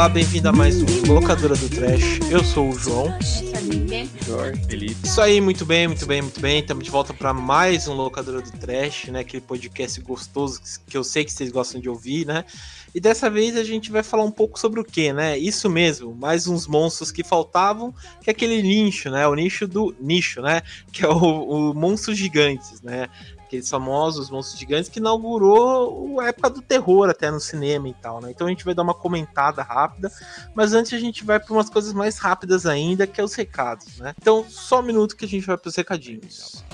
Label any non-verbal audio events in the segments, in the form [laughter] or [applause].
Olá, bem-vindo a mais um Locadora do Trash. Eu sou o João. Felipe. Isso aí, muito bem, muito bem, muito bem. Estamos de volta para mais um Locadora do Trash, né? Aquele podcast gostoso que eu sei que vocês gostam de ouvir, né? E dessa vez a gente vai falar um pouco sobre o que, né? Isso mesmo, mais uns monstros que faltavam, que é aquele nicho, né? O nicho do nicho, né? Que é o, o gigantes, né? Aqueles famosos monstros gigantes que inaugurou a época do terror até no cinema e tal, né? Então a gente vai dar uma comentada rápida, mas antes a gente vai para umas coisas mais rápidas ainda, que é os recados, né? Então só um minuto que a gente vai para os recadinhos.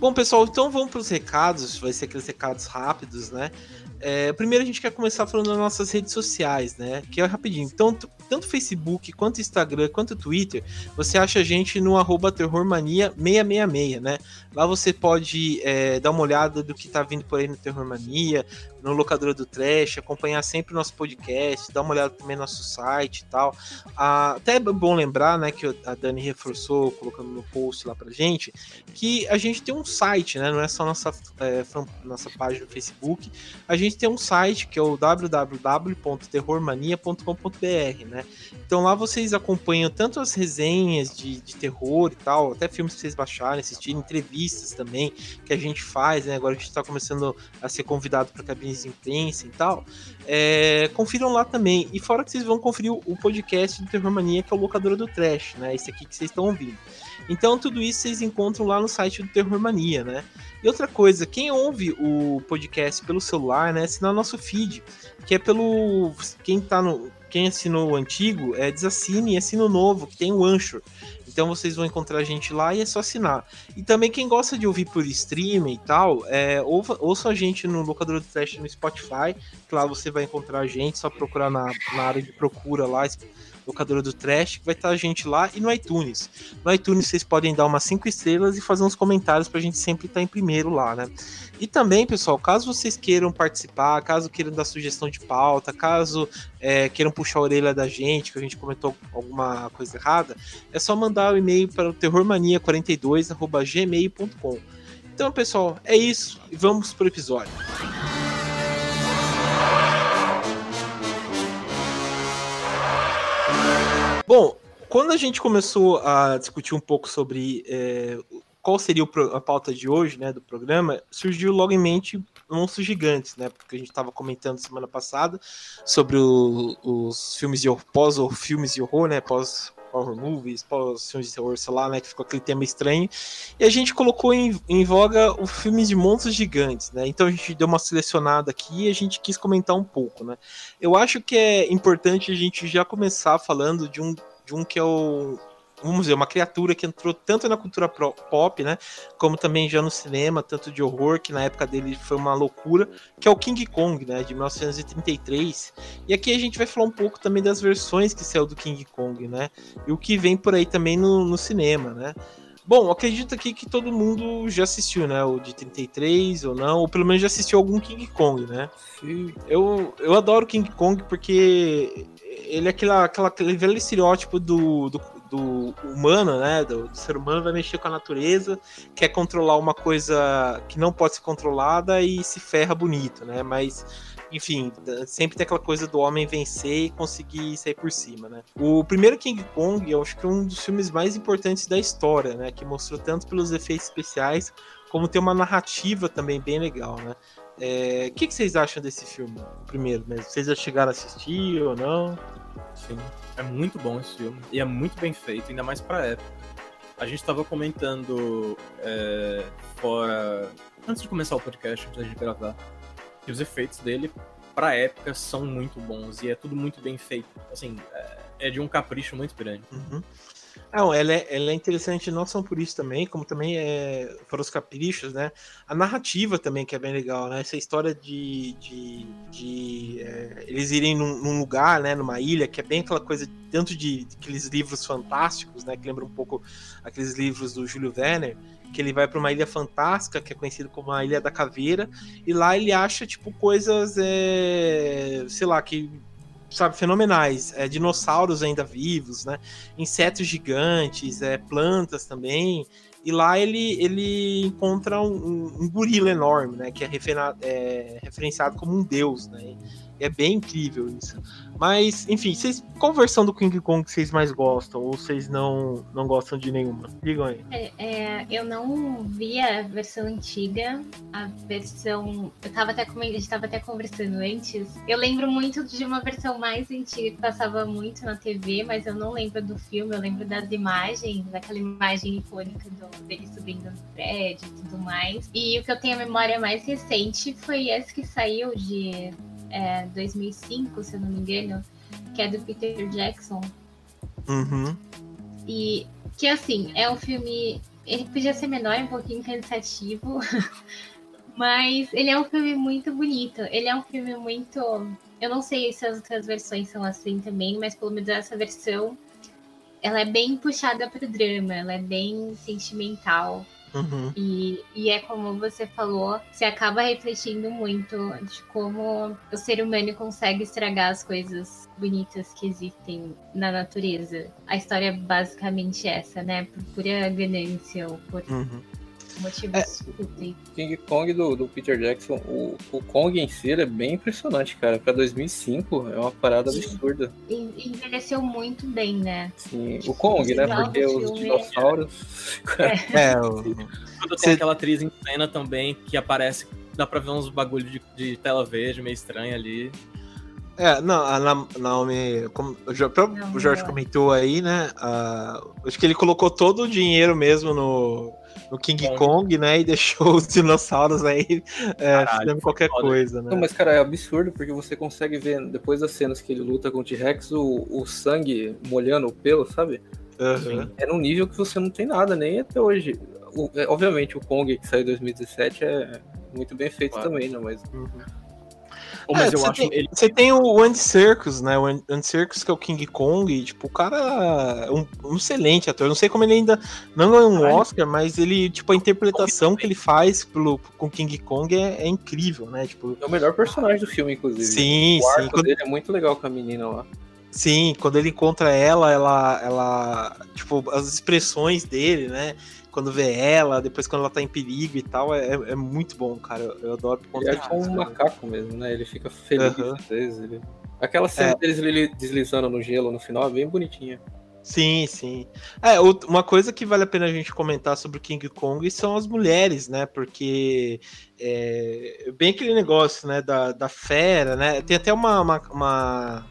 Bom, pessoal, então vamos para os recados. Vai ser aqueles recados rápidos, né? É, primeiro a gente quer começar falando das nossas redes sociais, né? Que é rapidinho. Então, tanto Facebook, quanto Instagram, quanto Twitter, você acha a gente no arroba terrormania666, né? Lá você pode é, dar uma olhada do que tá vindo por aí no Terrormania, no Locadora do Trash, acompanhar sempre o nosso podcast, dar uma olhada também no nosso site e tal. Ah, até é bom lembrar, né, que a Dani reforçou, colocando no post lá pra gente, que a gente tem um site, né, não é só nossa, é, nossa página no Facebook, a gente tem um site que é o www.terrormania.com.br, né, então lá vocês acompanham tanto as resenhas de, de terror e tal, até filmes que vocês baixarem, assistirem, entrevistas também, que a gente faz, né, agora a gente tá começando a ser convidado para cabine de imprensa e tal, é, confiram lá também. E fora que vocês vão conferir o, podcast do Terror Mania, que é o Locadora do Trash, né? Esse aqui que vocês estão ouvindo. Então, tudo isso vocês encontram lá no site do Terror Mania, né? E outra coisa, quem ouve o podcast pelo celular, né? Assinar nosso feed, que é pelo. Quem tá no. Quem assinou o antigo, é desassine e assina o novo, que tem o Anchor. Então vocês vão encontrar a gente lá e é só assinar. E também quem gosta de ouvir por streaming e tal, é, ouça, ouça a gente no Locador do Trash no Spotify, que lá você vai encontrar a gente, só procurar na, na área de procura lá, locadora do Trash, que vai estar a gente lá, e no iTunes. No iTunes vocês podem dar umas 5 estrelas e fazer uns comentários pra gente sempre estar em primeiro lá, né? E também, pessoal, caso vocês queiram participar, caso queiram dar sugestão de pauta, caso é, queiram puxar a orelha da gente, que a gente comentou alguma coisa errada, é só mandar o um e-mail para o terrormania42.gmail.com. Então, pessoal, é isso e vamos pro episódio. Bom, quando a gente começou a discutir um pouco sobre é, qual seria a pauta de hoje, né, do programa, surgiu logo em mente monstros gigantes, né, porque a gente estava comentando semana passada sobre o, os filmes de pós ou filmes de horror, né, pós horror movies, pós filmes de terror, sei lá, né, que ficou aquele tema estranho, e a gente colocou em, em voga o filme de monstros gigantes, né, então a gente deu uma selecionada aqui e a gente quis comentar um pouco, né. Eu acho que é importante a gente já começar falando de um, de um que é o vamos dizer, uma criatura que entrou tanto na cultura pop, né, como também já no cinema, tanto de horror, que na época dele foi uma loucura, que é o King Kong, né, de 1933. E aqui a gente vai falar um pouco também das versões que saiu do King Kong, né, e o que vem por aí também no, no cinema, né. Bom, acredito aqui que todo mundo já assistiu, né? O de 33 ou não, ou pelo menos já assistiu algum King Kong, né? Sim. Eu, eu adoro King Kong porque ele é aquela, aquela, aquele velho estereótipo do, do, do humano, né? Do, do, ser humano vai mexer com a natureza, quer controlar uma coisa que não pode ser controlada e se ferra bonito, né? Mas enfim, sempre tem aquela coisa do homem vencer e conseguir sair por cima, né? O primeiro King Kong, eu acho que é um dos filmes mais importantes da história, né? Que mostrou tanto pelos efeitos especiais, como tem uma narrativa também bem legal, né? O é, que, que, vocês acham desse filme? Primeiro mesmo, vocês já chegaram a assistir ou não? Sim, é muito bom esse filme e é muito bem feito, ainda mais pra época. A gente estava comentando é, fora. Antes de começar o podcast, antes da gente gravar, que os efeitos dele, pra época, são muito bons e é tudo muito bem feito. Assim, é, é de um capricho muito grande. Uhum. Não, ela é, ela é interessante não só por isso também, como também é, para os caprichos, né? A narrativa também, que é bem legal, né? Essa história de, de, de é, eles irem num, num, lugar, né? Numa ilha, que é bem aquela coisa, tanto de, de, aqueles livros fantásticos, né? Que lembra um pouco aqueles livros do Júlio Werner, que ele vai para uma ilha fantástica, que é conhecida como a Ilha da Caveira, e lá ele acha, tipo, coisas, é, sei lá, que sabe, fenomenais. É, dinossauros ainda vivos, né? Insetos gigantes, é, plantas também. E lá ele, ele encontra um, um gorila enorme, né? Que é, é, referenciado como um deus, né? É bem incrível isso. Mas, enfim, vocês, qual versão do King Kong vocês mais gostam? Ou vocês não, não gostam de nenhuma? Digam aí. É, é, eu não vi a versão antiga, a versão. Eu tava até, a gente tava até conversando antes. Eu lembro muito de uma versão mais antiga que passava muito na TV, mas eu não lembro do filme, eu lembro das imagens, daquela imagem icônica do, dele subindo no prédio e tudo mais. E o que eu tenho a memória mais recente foi esse que saiu de é, 2005, se eu não me engano, que é do Peter Jackson. Uhum. E que, assim, é um filme. Ele podia ser menor, um pouquinho cansativo, [laughs] mas ele é um filme muito bonito. Ele é um filme muito. Eu não sei se as outras versões são assim também, mas pelo menos essa versão ela é bem puxada para o drama, ela é bem sentimental. Uhum. E, e é como você falou, você acaba refletindo muito de como o ser humano consegue estragar as coisas bonitas que existem na natureza. A história é basicamente essa, né? Por pura ganância ou por. Uhum motivos é, King Kong do, do Peter Jackson, o, o Kong em si é bem impressionante, cara. Pra 2005 é uma parada Sim. absurda. envelheceu muito bem, né? Sim, o Kong, né? Porque os dinossauros. É, [laughs] é o... Quando tem aquela atriz em cena também que aparece, dá pra ver uns bagulho de, de tela verde meio estranho ali. É, não, a Naomi, como o Jorge comentou aí, né? Uh, acho que ele colocou todo o dinheiro mesmo no, no King Kong, Kong né? E deixou os dinossauros aí é, fazendo qualquer foda. coisa, né? Não, mas, cara, é absurdo porque você consegue ver, depois das cenas que ele luta com o T-Rex, o, o sangue molhando o pelo, sabe? Uhum. É num nível que você não tem nada, nem até hoje. O, é, obviamente, o Kong que saiu em 2017 é muito bem feito claro. também, né? Mas. Uhum. Mas é, eu acho tem, ele... Você tem o Andy Serkis, né? O Andy Serkis, que é o King Kong, e, tipo, o cara é um, um, excelente ator. Eu não sei como ele ainda não ganhou um Oscar, mas ele, tipo, a interpretação que ele faz pelo, com King Kong é, é, incrível, né? Tipo, é o melhor personagem do filme, inclusive. Sim, o arco sim. dele é muito legal com a menina lá. Sim, quando ele encontra ela, ela, ela, tipo, as expressões dele, né? Quando vê ela, depois quando ela tá em perigo e tal, é, é muito bom, cara. Eu, eu adoro Ele é tipo um macaco mesmo, né? Ele fica feliz uhum. às vezes. Ele... Aquela cena é. deles deslizando no gelo no final é bem bonitinha. Sim, sim. É, uma coisa que vale a pena a gente comentar sobre King Kong são as mulheres, né? Porque é bem aquele negócio, né? Da, da fera, né? Tem até uma, uma, uma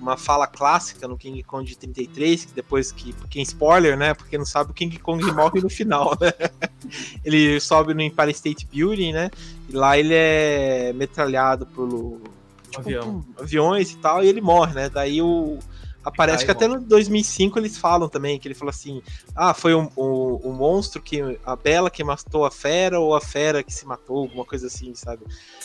uma fala clássica no King Kong de 33, que depois que. Quem spoiler, né? Porque não sabe, o King Kong [laughs] morre no final, né? Ele sobe no Empire State Building, né? E lá ele é metralhado por, tipo, Avião. aviões e tal, e ele morre, né? Daí o. Aparece que até no 2005 eles falam também, que ele falou assim: ah, foi o um, um, um, monstro que. a Bela que matou a fera ou a fera que se matou, alguma coisa assim, sabe?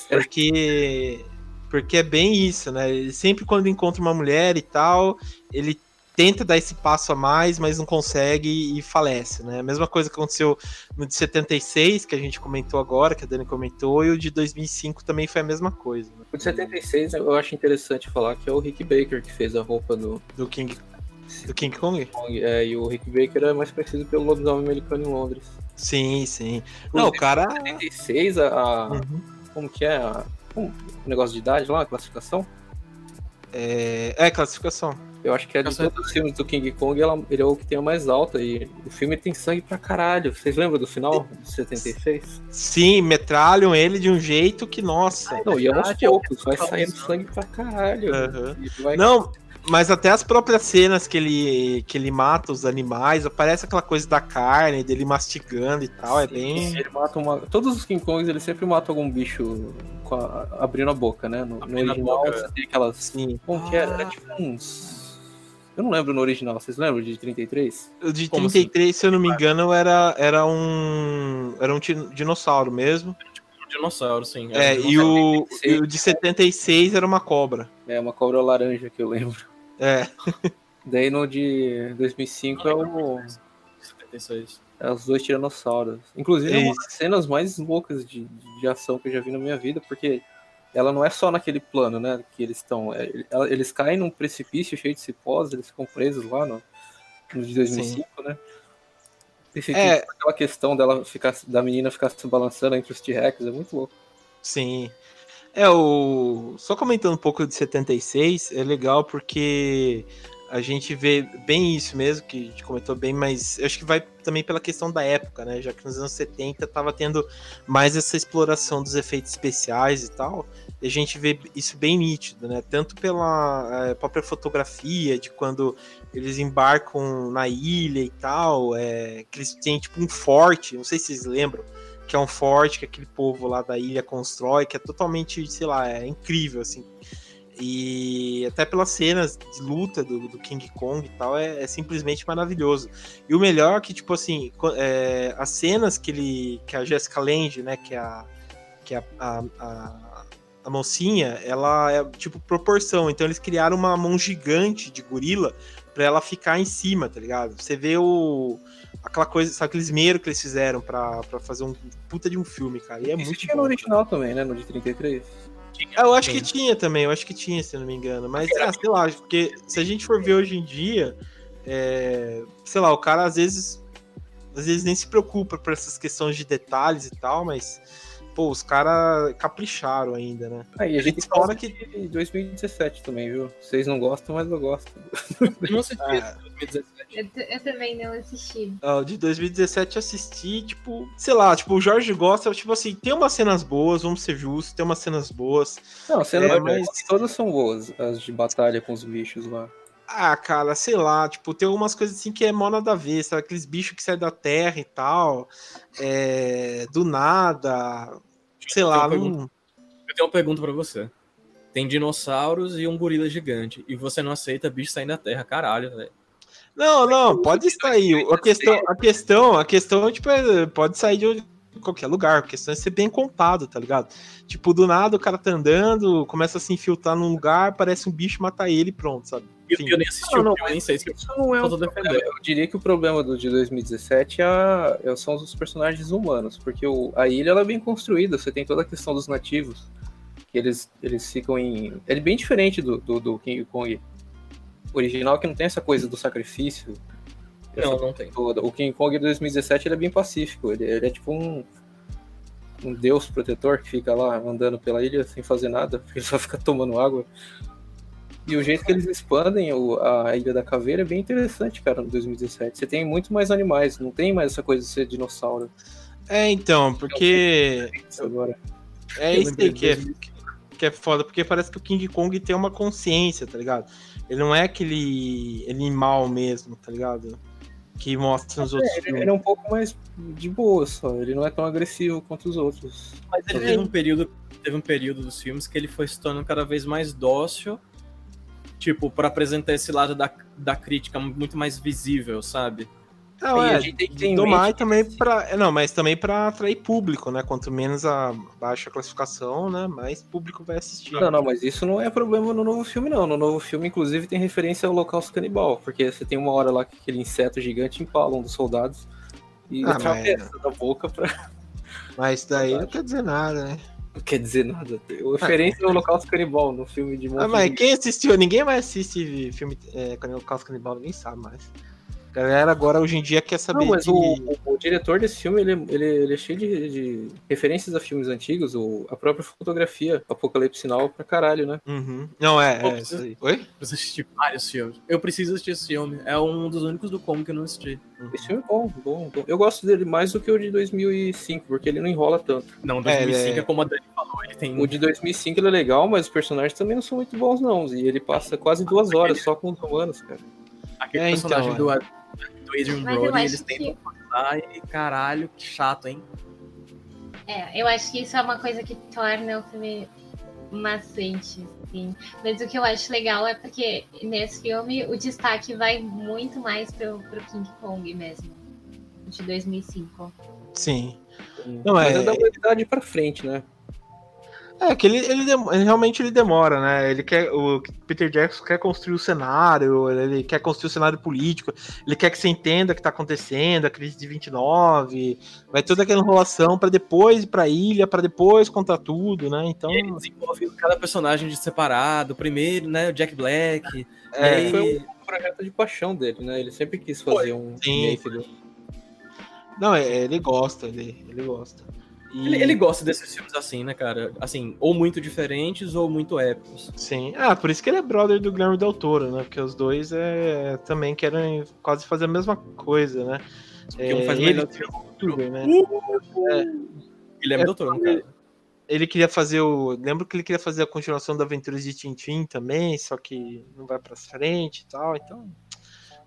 Porque porque é bem isso, né? Ele sempre quando encontra uma mulher e tal, ele tenta dar esse passo a mais, mas não consegue e falece, né? A mesma coisa que aconteceu no de 76, que a gente comentou agora, que a Dani comentou, e o de 2005 também foi a mesma coisa. Né? O de 76 eu acho interessante falar que é o Rick Baker que fez a roupa do, do King do King Kong? É, e o Rick Baker é mais conhecido pelo lobisomem americano em Londres. Sim, sim. Não, o cara. 76, a. a uhum. Como que é? A um negócio de idade lá, classificação? É, é classificação. Eu acho que é de todos os filmes do King Kong, ela, ele é o que tem a mais alta. E o filme tem sangue pra caralho. Vocês lembram do final de 76? Sim, metralham ele de um jeito que, nossa. Não, e aos poucos, vai saindo sangue pra caralho. Uhum. Vai... Não, mas até as próprias cenas que ele, que ele mata os animais, aparece aquela coisa da carne, dele mastigando e tal, é Sim, é bem. Ele mata uma. Todos os King Kongs, ele sempre mata algum bicho a... abrindo a boca, né? No, no original você tem aquelas. Sim. Como ah. que era? Era tipo uns. Eu não lembro no original, vocês lembram de 33? O de Como 33, assim? se eu não me engano, era, era um. Era um dinossauro mesmo. Um dinossauro, sim. É, e, o, e o de 76 era uma cobra. É, uma cobra laranja que eu lembro. É. Daí no de 2005 é o. 76. É os dois tiranossauros. Inclusive, é uma das cenas mais loucas de, de ação que eu já vi na minha vida, porque ela não é só naquele plano, né? Que eles estão. É, eles caem num precipício cheio de cipós, eles ficam presos lá no, no de 2005, Sim. né? Esse é... aquela questão dela ficar, da menina ficar se balançando entre os T-Rex, é muito louco. Sim. É, o. Só comentando um pouco de 76, é legal porque a gente vê bem isso mesmo, que a gente comentou bem, mas acho que vai também pela questão da época, né? Já que nos anos 70 tava tendo mais essa exploração dos efeitos especiais e tal, e a gente vê isso bem nítido, né? Tanto pela é, própria fotografia, de quando eles embarcam na ilha e tal, é, que eles têm tipo um forte, não sei se vocês lembram, que é um forte que aquele povo lá da ilha constrói, que é totalmente, sei lá, é incrível, assim. E até pelas cenas de luta do, do King Kong e tal, é, é, simplesmente maravilhoso. E o melhor é que, tipo assim, é, as cenas que ele. que a Jessica Lange, né, que é a. que é a, a, a mocinha, ela é tipo proporção. Então eles criaram uma mão gigante de gorila para ela ficar em cima, tá ligado? Você vê o aquela coisa, sabe, aquele esmero que eles fizeram para fazer um puta de um filme, cara. E é Isso muito tinha bom, no original cara. também, né, no de 33. Tinha, eu acho que tinha também, eu acho que tinha, se eu não me engano. Mas, ah, sei lá, porque se a gente for ver hoje em dia, é, sei lá, o cara às vezes às vezes nem se preocupa por essas questões de detalhes e tal, mas pô, os caras capricharam ainda, né? Aí a gente fala que de 2017 também, viu? Vocês não gostam, mas eu gosto. Eu [laughs] não assisti ah. 2017. Eu, eu, também não assisti. Ah, de 2017 assisti, tipo, sei lá, tipo, o Jorge gosta, tipo assim, tem umas cenas boas, vamos ser justos, tem umas cenas boas. Não, cenas é, mas... todas são boas, as de batalha com os bichos lá. Ah, cara, sei lá, tipo, tem algumas coisas assim que é mó nada a ver, sabe? Aqueles bichos que saem da terra e tal, é, do nada, sei lá. Eu, não... eu tenho uma pergunta para você. Tem dinossauros e um gorila gigante, e você não aceita bicho saindo da terra, caralho, velho. Não, não, pode sair. A questão, a questão, a questão, tipo, é, pode sair de qualquer lugar. A questão é ser bem contado, tá ligado? Tipo, do nada o cara tá andando, começa a se infiltrar num lugar, parece um bicho, mata ele e pronto, sabe? Eu, eu nem assisti não, não, eu nem sei se isso não é um problema. Eu diria que o problema do de 2017 é, é, são os personagens humanos, porque o, a ilha ela é bem construída, você tem toda a questão dos nativos, que eles, eles ficam em... É bem diferente do, do, do King Kong original, que não tem essa coisa do sacrifício. Não, não tem. Toda. O King Kong de 2017 ele é bem pacífico, ele, ele é tipo um um deus protetor que fica lá andando pela ilha sem fazer nada, ele só fica tomando água. E o jeito que eles expandem o, a Ilha da Caveira é bem interessante, cara, no 2017. Você tem muito mais animais, não tem mais essa coisa de ser dinossauro. É, então, porque. Agora. É isso aí que é, que é foda, porque parece que o King Kong tem uma consciência, tá ligado? Ele não é aquele animal mesmo, tá ligado? Que mostra nos é, outros ele, filmes. Ele é um pouco mais de boa só, ele não é tão agressivo quanto os outros. Mas ele teve um período, teve um período dos filmes que ele foi se tornando cada vez mais dócil tipo, para apresentar esse lado da, da crítica muito mais visível, sabe? Não, é, a gente tem que domar e também para é, não, mas também para atrair público, né? Quanto menos a baixa classificação, né, mais público vai assistir. Não, não, mas isso não é problema no novo filme não. No novo filme inclusive tem referência ao Holocausto Canibal, porque você tem uma hora lá que aquele inseto gigante empala um dos soldados e ah, atravessa mas... da boca para [laughs] Mas daí não quer dizer nada, né? Não quer dizer nada. Referência ao Holocausto Canibal no filme de Ah, mas quem assistiu? Ninguém mais assiste filme é, Holocausto Canibal, ninguém sabe mais. A galera agora hoje em dia quer saber. Não, mas de... o, o, o, diretor desse filme ele, ele, ele é cheio de, de, referências a filmes antigos, o, a própria fotografia, Apocalipse Sinal pra caralho, né? Uhum. Não, é. Pô, é preciso, Oi? Preciso assistir vários filmes. Eu preciso assistir esse filme. É um dos únicos do como que eu não assisti. Uhum. Esse filme é bom, bom, bom, Eu gosto dele mais do que o de 2005, porque ele não enrola tanto. Não, 2005 é, é como a Dani falou, ele tem. O de 2005 ele é legal, mas os personagens também não são muito bons, não. E ele passa quase duas horas só com os humanos, cara. Aquele é, personagem então, do. Do Adrian Brody, eles tentam que... passar e caralho, que chato, hein? É, eu acho que isso é uma coisa que torna o filme maçante, assim. Mas o que eu acho legal é porque nesse filme o destaque vai muito mais pro, pro King Kong mesmo, de 2005. Sim. Não, é... Mas é da humanidade pra frente, né? É, que ele, ele, ele, realmente ele demora, né? Ele quer. O Peter Jackson quer construir o cenário, ele quer construir o cenário político, ele quer que você entenda o que está acontecendo, a crise de 29, vai toda aquela enrolação para depois ir pra ilha, para depois contar tudo, né? Então. E ele desenvolve cada personagem de separado, primeiro, né? O Jack Black. É, foi um projeto de paixão dele, né? Ele sempre quis fazer foi. um. Sim. Não, é, ele gosta, ele, ele gosta. E... Ele, ele, gosta desses filmes assim, né, cara? Assim, ou muito diferentes ou muito épicos. Sim. Ah, por isso que ele é brother do Guilherme Del Toro, né? Porque os dois é, também querem quase fazer a mesma coisa, né? Porque um faz é, melhor que o outro, né? Uh, é, Guilherme é, Del Toro, cara. Ele queria fazer o. Lembro que ele queria fazer a continuação da Aventuras de Tintin também, só que não vai pra frente e tal, então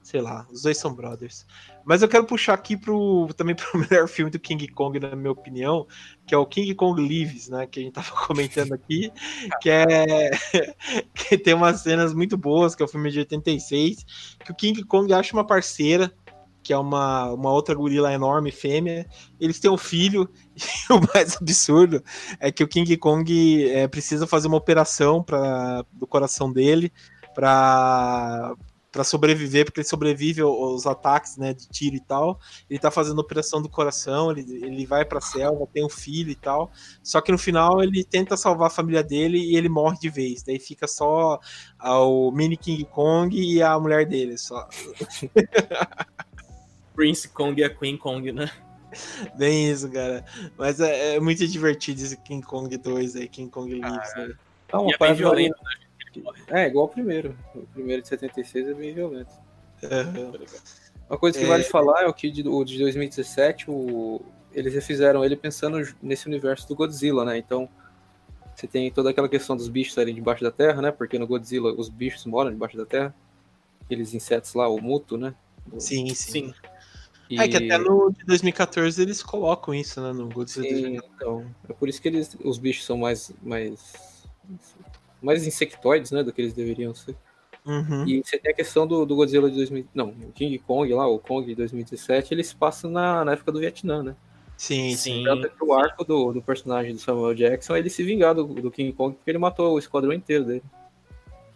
sei lá, os dois são brothers. Mas eu quero puxar aqui pro, também pro [laughs] melhor filme do King Kong, na minha opinião, que é o King Kong Lives, né? Que a gente tava [laughs] comentando aqui, que é [laughs] que tem umas cenas muito boas, que é o filme de 86, que o King Kong acha uma parceira, que é uma, uma outra gorila enorme, fêmea. Eles têm um filho, e o mais absurdo é que o King Kong é, precisa fazer uma operação pra, do coração dele para para sobreviver, porque ele sobrevive aos ataques, né, de tiro e tal. Ele tá fazendo operação do coração, ele, ele vai pra selva, tem um filho e tal. Só que no final ele tenta salvar a família dele e ele morre de vez. Daí fica só o mini King Kong e a mulher dele, só. [laughs] Prince Kong e a Queen Kong, né? Bem isso, cara. Mas é, é, muito divertido esse King Kong 2 aí, King Kong Lives. Ah, né? É uma é violento, né? É, igual o primeiro. O primeiro de 76 é bem violento. Uma coisa que é... vale falar é o que de, o de 2017, o, eles refizeram ele pensando nesse universo do Godzilla, né? Então, você tem toda aquela questão dos bichos saírem debaixo da terra, né? Porque no Godzilla os bichos moram debaixo da terra. Aqueles insetos lá, o muto, né? Sim, sim. sim. E... É que até no de 2014 eles colocam isso, né? No Godzilla. Sim, então, é por isso que eles, os bichos são mais, mais mais insectoides, né, do que eles deveriam ser. Uhum. E você tem a questão do, do Godzilla de 2000, não, o King Kong lá, o Kong de 2017, ele se passa na, na época do Vietnã, né? Sim, sim. Que o arco do, do personagem do Samuel Jackson é ele se vingar do, do King Kong porque ele matou o esquadrão inteiro dele.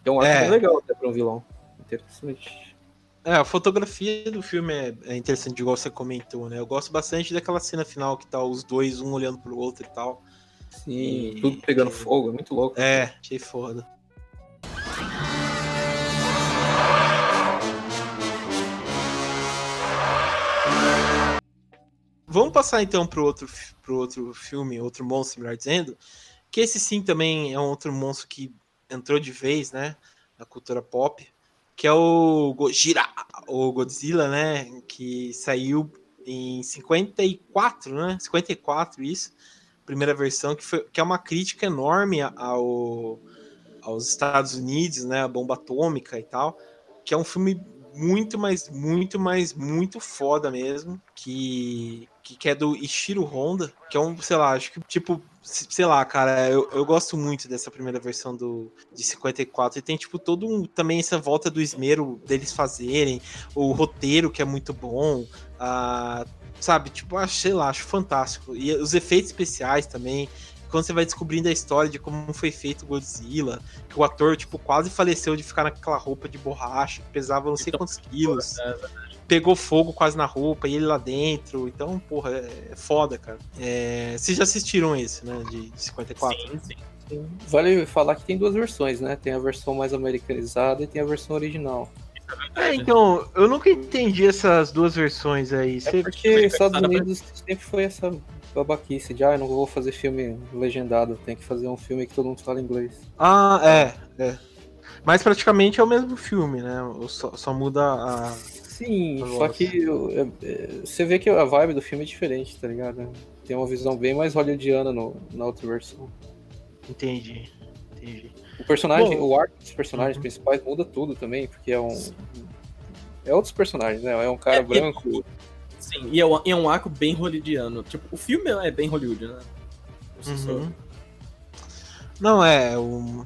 Então um arco é. legal até pra um vilão. Interessante. É, a fotografia do filme é, é, interessante, igual você comentou, né? Eu gosto bastante daquela cena final que tá os dois, um olhando pro outro e tal. Sim, e... tudo pegando fogo, é muito louco. É, achei foda. Vamos passar então pro outro, pro outro filme, outro monstro, melhor dizendo, que esse sim também é um outro monstro que entrou de vez, né, na cultura pop, que é o Gojira, o Godzilla, né, que saiu em 54, né, 54 isso, primeira versão, que, foi, que é uma crítica enorme ao, aos Estados Unidos, né, a bomba atômica e tal, que é um filme muito mais, muito mais, muito foda mesmo, que, que é do Ishiro Honda, que é um, sei lá, acho que, tipo, sei lá, cara, eu, eu gosto muito dessa primeira versão do de 54, e tem, tipo, todo um, também essa volta do esmero deles fazerem, o roteiro que é muito bom, a sabe? Tipo, acho, sei lá, acho fantástico. E os efeitos especiais também. Quando você vai descobrindo a história de como foi feito o Godzilla, que o ator, tipo, quase faleceu de ficar naquela roupa de borracha, que pesava não sei então, quantos quilos. É, pegou fogo quase na roupa e ele lá dentro. Então, porra, é, é foda, cara. É, vocês já assistiram esse, né? De, de 54? Sim, sim. Vale falar que tem duas versões, né? Tem a versão mais americanizada e tem a versão original. É, então, eu nunca entendi essas duas versões aí. É porque Estados Unidos sempre foi essa babaquice de, ah, não vou fazer filme legendado, tem que fazer um filme que todo mundo fala inglês. Ah, é, é. Mas praticamente é o mesmo filme, né? Só, só muda a. Sim, a só que é, é, você vê que a vibe do filme é diferente, tá ligado? Tem uma visão bem mais hollywoodiana no, na outra versão. Entendi, entendi. O personagem, Bom, o arco dos personagens uhum. principais muda tudo também, porque é um. É outros personagens, né? É um cara é, branco. Sim, e é, um, é um arco bem hollywoodiano. Tipo, o filme é bem Hollywood, né? Uhum. Não, é. Um...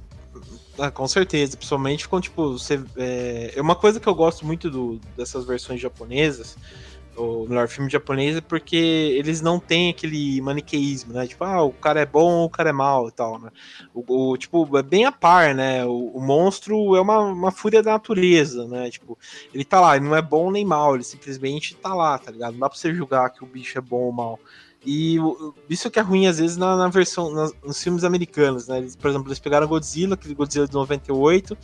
Ah, com certeza, principalmente quando, tipo, você. É... é uma coisa que eu gosto muito do, dessas versões japonesas o melhor filme japonês é porque eles não têm aquele maniqueísmo, né? Tipo, ah, o cara é bom, o cara é mal e tal, né? O, o tipo, é bem a par, né? O, o, monstro é uma, uma fúria da natureza, né? Tipo, ele tá lá, ele não é bom nem mal, ele simplesmente tá lá, tá ligado? Não dá pra você julgar que o bicho é bom ou mal. E isso que é ruim, às vezes, na, na versão, nas, nos filmes americanos, né? Eles, por exemplo, eles pegaram Godzilla, aquele Godzilla de 98,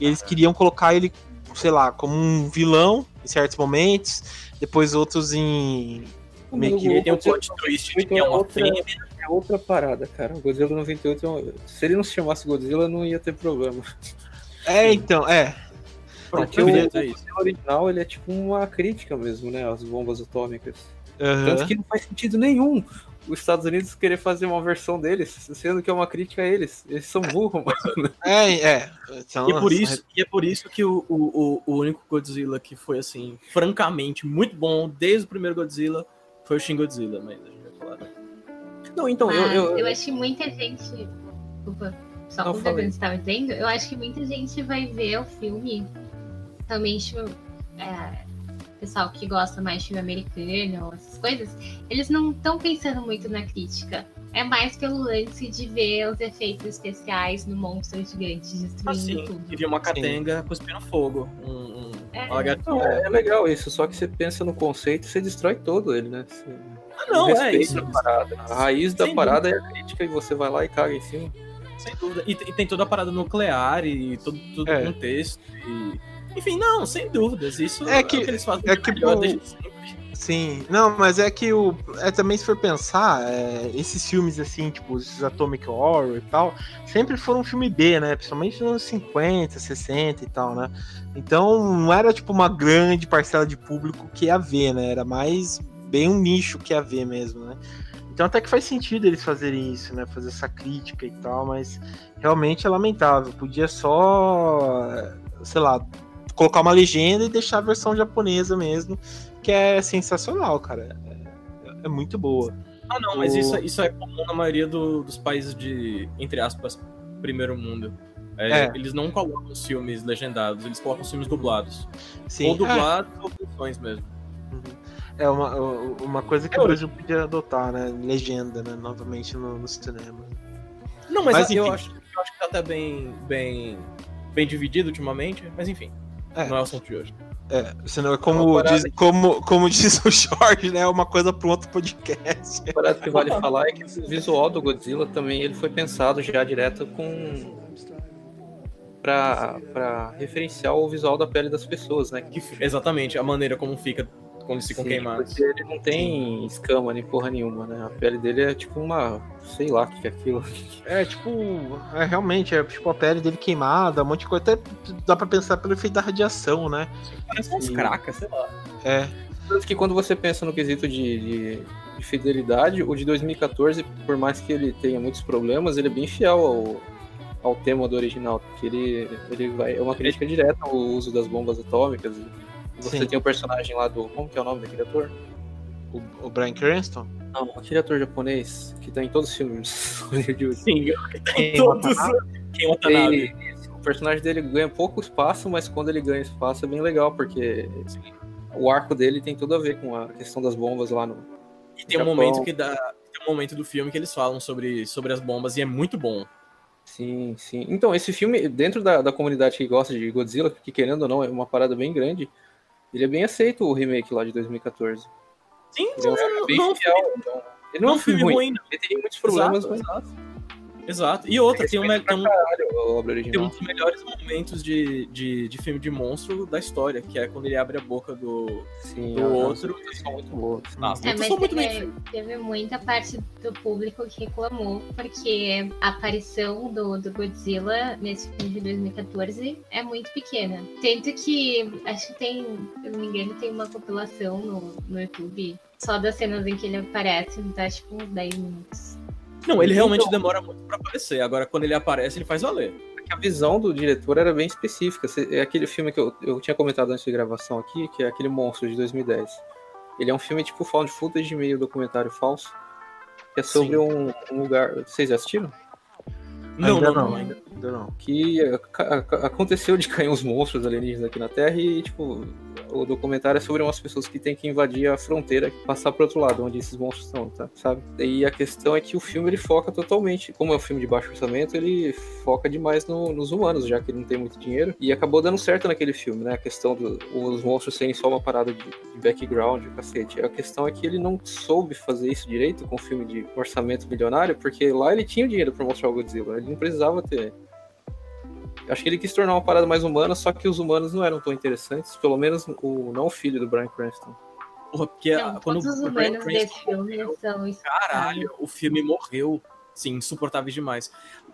e eles queriam colocar ele, sei lá, como um vilão em certos momentos, depois outros em. Meio que tem um plot twist de que é uma outra, É outra parada, cara. O Godzilla 98, é se ele não se chamasse Godzilla, não ia ter problema. É, então, é. Porque o, o original, ele é tipo uma crítica mesmo, né? As bombas atômicas. Uhum. Tanto que não faz sentido nenhum os Estados Unidos querer fazer uma versão deles, sendo que é uma crítica a eles. Eles são burros, mano. É, é. Então, e, é por isso, e é por isso que o, o, o único Godzilla que foi, assim, francamente, muito bom desde o primeiro Godzilla foi o Shin Godzilla, mas a gente vai falar. Não, então, eu, eu, eu. acho que muita gente. Desculpa, só completando o que você estava dizendo, eu acho que muita gente vai ver o filme também, tipo, é, pessoal que gosta mais de filme americano, essas coisas, eles não estão pensando muito na crítica. É mais pelo lance de ver os efeitos especiais no monstro gigante destruindo assim, tudo. Queria uma catenga cuspindo fogo. Um, um, é. Não, é, é, legal isso, só que você pensa no conceito e você destrói todo ele, né? Você ah, não, é isso. A, raiz da Sem parada dúvida. é a crítica e você vai lá e caga em cima. Sem dúvida. E, e tem toda a parada nuclear e todo, todo é. o contexto. E enfim, não, sem dúvidas. Isso é que, é que eles fazem é que, melhor Sim, não, mas é que o. É, também se for pensar, é, esses filmes assim, tipo, os Atomic Horror e tal, sempre foram um filme B, né? Principalmente nos anos 50, 60 e tal, né? Então não era tipo uma grande parcela de público que ia ver, né? Era mais bem um nicho que ia ver mesmo, né? Então até que faz sentido eles fazerem isso, né? Fazer essa crítica e tal, mas realmente é lamentável. Podia só, sei lá, colocar uma legenda e deixar a versão japonesa mesmo, que é sensacional, cara. É, é muito boa. Ah, não, mas o... isso, isso é comum na maioria do, dos países de, entre aspas, primeiro mundo. É, é. Eles não colocam os filmes legendados, eles colocam os filmes dublados. Sim. Ou dublados é. ou versões mesmo. Uhum. É uma, uma coisa que é o Brasil podia adotar, né? Legenda, né? Novamente no, no cinema. Não, mas, mas eu, acho, eu acho que tá até bem, bem, bem dividido ultimamente, mas enfim. É. Não é o assunto de hoje. É, senão é como, diz, como, como diz o Jorge, né? É uma coisa para um outro podcast. Parada que vale falar é que o visual do Godzilla também ele foi pensado já direto com. para referenciar o visual da pele das pessoas, né? Que, exatamente, a maneira como fica quando eles ficam Sim, queimados. Porque ele não tem escama nem porra nenhuma, né? A pele dele é tipo uma. sei lá o que é aquilo. É, tipo. É, realmente, é tipo a pele dele queimada, um monte de coisa. Até dá pra pensar pelo efeito da radiação, né? Parece uns e... cracas, sei lá. É. Tanto que quando você pensa no quesito de, de, de, fidelidade, o de 2014, por mais que ele tenha muitos problemas, ele é bem fiel ao, ao tema do original, porque ele, ele vai, é uma crítica direta ao uso das bombas atômicas. Você Sim. tem o personagem lá do. Como que é o nome daquele ator? O, o Brian Cranston? Não, aquele ator japonês que tá em todos os filmes. Sim, que tá em todos. Quem Watanabe. o personagem dele ganha pouco espaço, mas quando ele ganha espaço é bem legal, porque Sim. o arco dele tem tudo a ver com a questão das bombas lá no. E tem um momento que dá. Tem um momento do filme que eles falam sobre, sobre as bombas e é muito bom. Sim, sim. Então, esse filme, dentro da, da comunidade que gosta de Godzilla, que querendo ou não, é uma parada bem grande, ele é bem aceito o remake lá de 2014. Sim, ele é, um, bem não, fiel, então, ele não, não é um filme ruim. ruim ele tem muitos problemas, exato, mas... Exato. E outra, tem, um, tem, um, tem um dos melhores momentos de, de, de, filme de monstro da história, que é quando ele abre a boca do, Sim, do outro. São muito. Nossa, é, mas muito teve, teve muita parte do público que reclamou, porque a aparição do, do Godzilla nesse filme de 2014 é muito pequena. Tanto que, acho que tem, se eu não me engano, tem uma compilação no, no YouTube só das cenas em que ele aparece, tá tipo uns 10 minutos. Não, ele realmente então, demora muito para aparecer. Agora, quando ele aparece, ele faz valer. A visão do diretor era bem específica. É aquele filme que eu, eu tinha comentado antes de gravação aqui, que é aquele Monstro de 2010. Ele é um filme tipo found footage meio documentário falso, que é sobre um, um, lugar. Vocês já assistiram? Não, ainda não, não, ainda, ainda não. Que aconteceu de [laughs] cair uns monstros alienígenas aqui na Terra e, tipo, o documentário é sobre umas pessoas que têm que invadir a fronteira e passar pro outro lado, onde esses monstros estão, tá? Sabe? E a questão é que o filme ele foca totalmente, como é um filme de baixo orçamento, ele foca demais no, nos humanos, já que ele não tem muito dinheiro. E acabou dando certo naquele filme, né? A questão dos monstros serem só uma parada de, de background, cacete. A questão é que ele não soube fazer isso direito com um filme de orçamento milionário, porque lá ele tinha o dinheiro para mostrar o Godzilla, ele não precisava ter Acho que ele quis tornar uma parada mais humana, só que os humanos não eram tão interessantes, pelo menos o não o filho do Brian Cranston. Porra, porque não, quando os humanos desse filme são Caralho, o filme morreu. Sim, insuportáveis demais.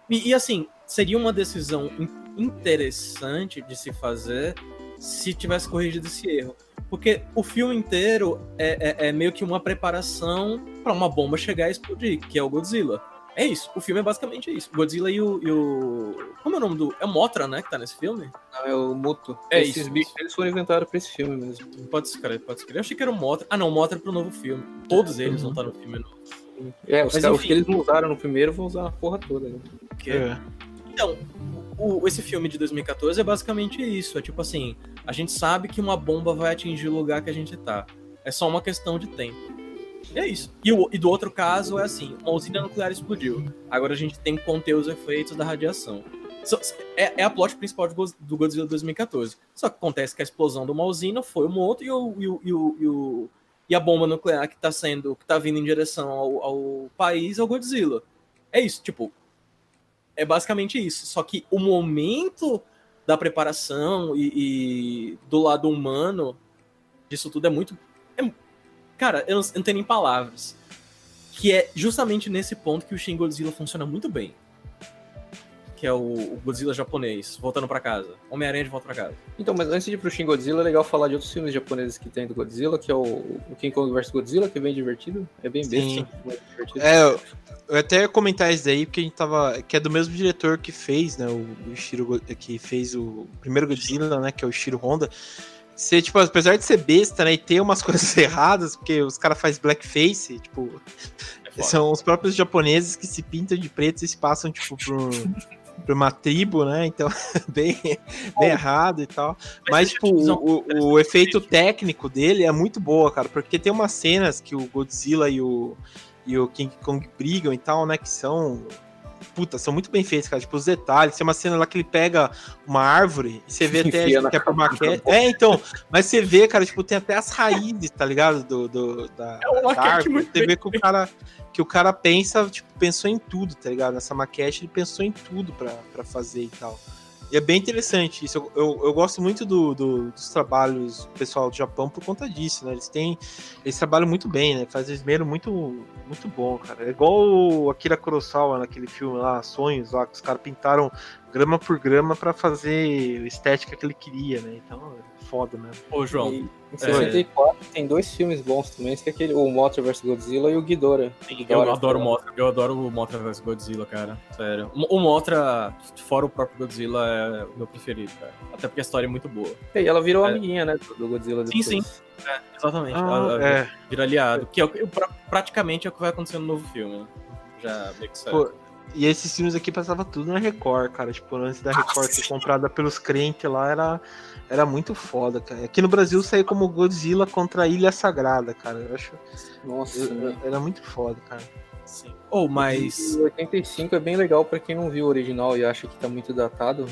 E, e, assim, seria uma decisão interessante de se fazer se tivesse corrigido esse erro. Porque o filme inteiro é, é, é meio que uma preparação para uma bomba chegar e explodir, que é o Godzilla. É isso. O filme é basicamente isso. Godzilla e o, e o, Como é o nome do. É o Motra, né? Que tá nesse filme? Não, é o Muto. É Esses isso. bichos eles foram inventados pra esse filme mesmo. Pode escrever, pode escrever. Eu achei que era o Motra. Ah, não, o Motra é pro novo filme. Todos eles uhum. vão estar no filme novo. É, os, Mas, caras, que eles não usaram no primeiro vão usar a porra toda. Né? É. Então, o, esse filme de 2014 é basicamente isso. É tipo assim: a gente sabe que uma bomba vai atingir o lugar que a gente tá. É só uma questão de tempo. E é isso. E, o, e do outro caso é assim: uma usina nuclear explodiu. Agora a gente tem que conter os efeitos da radiação. So, é, é, a plot principal do Godzilla 2014. Só que acontece que a explosão de uma usina foi um outro e, o, e, o, e, o, e, a bomba nuclear que está sendo, que tá vindo em direção ao, ao país é o Godzilla. É isso, tipo, é basicamente isso. Só que o momento da preparação e, e do lado humano disso tudo é muito, Cara, eu não, eu não tenho nem palavras. Que é justamente nesse ponto que o Shin Godzilla funciona muito bem. Que é o, o Godzilla japonês, voltando para casa. Homem-Aranha de volta para casa. Então, mas antes de ir pro Shin Godzilla, é legal falar de outros filmes japoneses que tem do Godzilla, que é o, o King Kong vs Godzilla, que é bem divertido. É bem besta, É, eu até ia comentar isso daí, porque a gente tava. Que é do mesmo diretor que fez, né? O, o Shiro, que fez o primeiro Godzilla, né? Que é o Shiro Honda ser, tipo, apesar de ser besta, né, e ter umas [laughs] coisas erradas, porque os caras fazem blackface, tipo, é são os próprios japoneses que se pintam de preto e se passam, tipo, por, por uma tribo, né, então, [laughs] bem, bem errado e tal. Mas, tipo, o, o, o efeito técnico dele é muito boa, cara, porque tem umas cenas que o Godzilla e o, e o King Kong brigam e tal, né, que são puta, são muito bem feitos, cara. Tipo, os detalhes. Tem uma cena lá que ele pega uma árvore e você vê [laughs] até que é por maquete. É, então, mas você vê, cara, tipo, tem até as raízes, tá ligado? Do, do da, é da árvore. Você vê que o cara que o cara pensa, tipo, pensou em tudo, tá ligado? Nessa maquete ele pensou em tudo para fazer e tal. E é bem interessante isso. Eu, eu, eu gosto muito do, do, dos trabalhos do pessoal do Japão por conta disso, né? Eles têm. Eles trabalham muito bem, né? Fazem esmero muito, muito bom, cara. É igual o Akira Kurosawa naquele filme lá, Sonhos, lá, que os caras pintaram grama por grama para fazer a estética que ele queria, né? Então, é foda mesmo. Ô, João. E, em 64 é. tem dois filmes bons também, que é aquele, o Mothra vs Godzilla e o Ghidorah. eu adoro o Mothra, eu adoro o Mothra vs Godzilla, cara. Sério. O, o Mothra, fora o próprio Godzilla, é o meu preferido, cara. Até porque a história é muito boa. E ela virou é. amiguinha, né, do Godzilla depois. Sim, sim. É, exatamente. Ah, ela, é. vira aliado. Que é, praticamente é o que vai acontecer no novo filme, né? Já meio que Pô, e esses filmes aqui passava tudo na Record, cara. Tipo, antes da Record ser comprada pelos crentes lá, era, era muito foda, cara. Aqui no Brasil saiu como Godzilla contra a Ilha Sagrada, cara. Eu acho. Nossa. Eu, era muito foda, cara. Sim. Ou, oh, mas. O 85 é bem legal para quem não viu o original e acha que tá muito datado.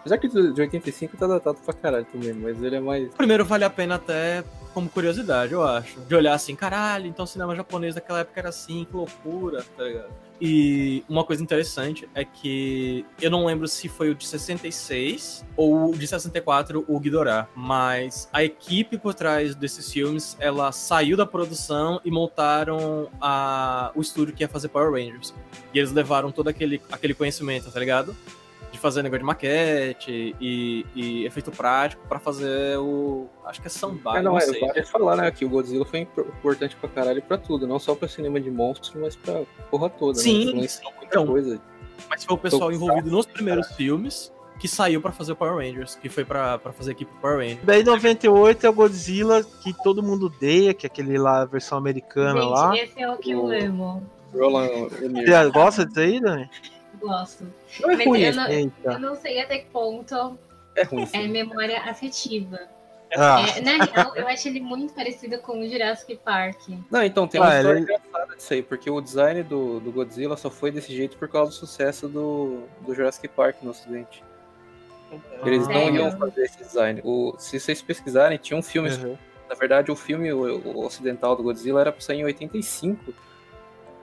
Apesar que de 85 tá datado pra caralho também, mas ele é mais. Primeiro vale a pena até como curiosidade, eu acho. De olhar assim, caralho, então o cinema japonês daquela época era assim, que loucura, tá ligado? E uma coisa interessante é que eu não lembro se foi o de 66 ou o de 64, o Ghidorah, mas a equipe por trás desses filmes, ela saiu da produção e montaram a, o estúdio que ia fazer Power Rangers. E eles levaram todo aquele, aquele conhecimento, tá ligado? Fazer negócio de maquete e, e efeito prático para fazer o. Acho que é samba. É, não, não é, vale falar, né, que o Godzilla foi importante pra caralho pra tudo, não só pra cinema de monstros, mas pra porra toda. Né? Sim, né? sim. Então, coisa. Mas foi o pessoal envolvido nos primeiros filmes que saiu para fazer o Power Rangers, que foi para fazer a equipe Power Rangers. Daí 98 é o Godzilla que todo mundo odeia, que é aquele lá, a versão americana Gente, lá. Esse é o que eu amo. Você gosta disso aí, Dani? Gosto. Não é ruim, eu, não, eu não sei até que ponto é, ruim, é memória afetiva. Ah. É, na real, eu acho ele muito parecido com o Jurassic Park. Não, então tem uma ah, história ele... engraçada disso aí, porque o design do, do Godzilla só foi desse jeito por causa do sucesso do, do Jurassic Park no ocidente. Eles não iam fazer esse design. O, se vocês pesquisarem, tinha um filme. Uhum. Na verdade, o filme o, o ocidental do Godzilla era pra sair em 85.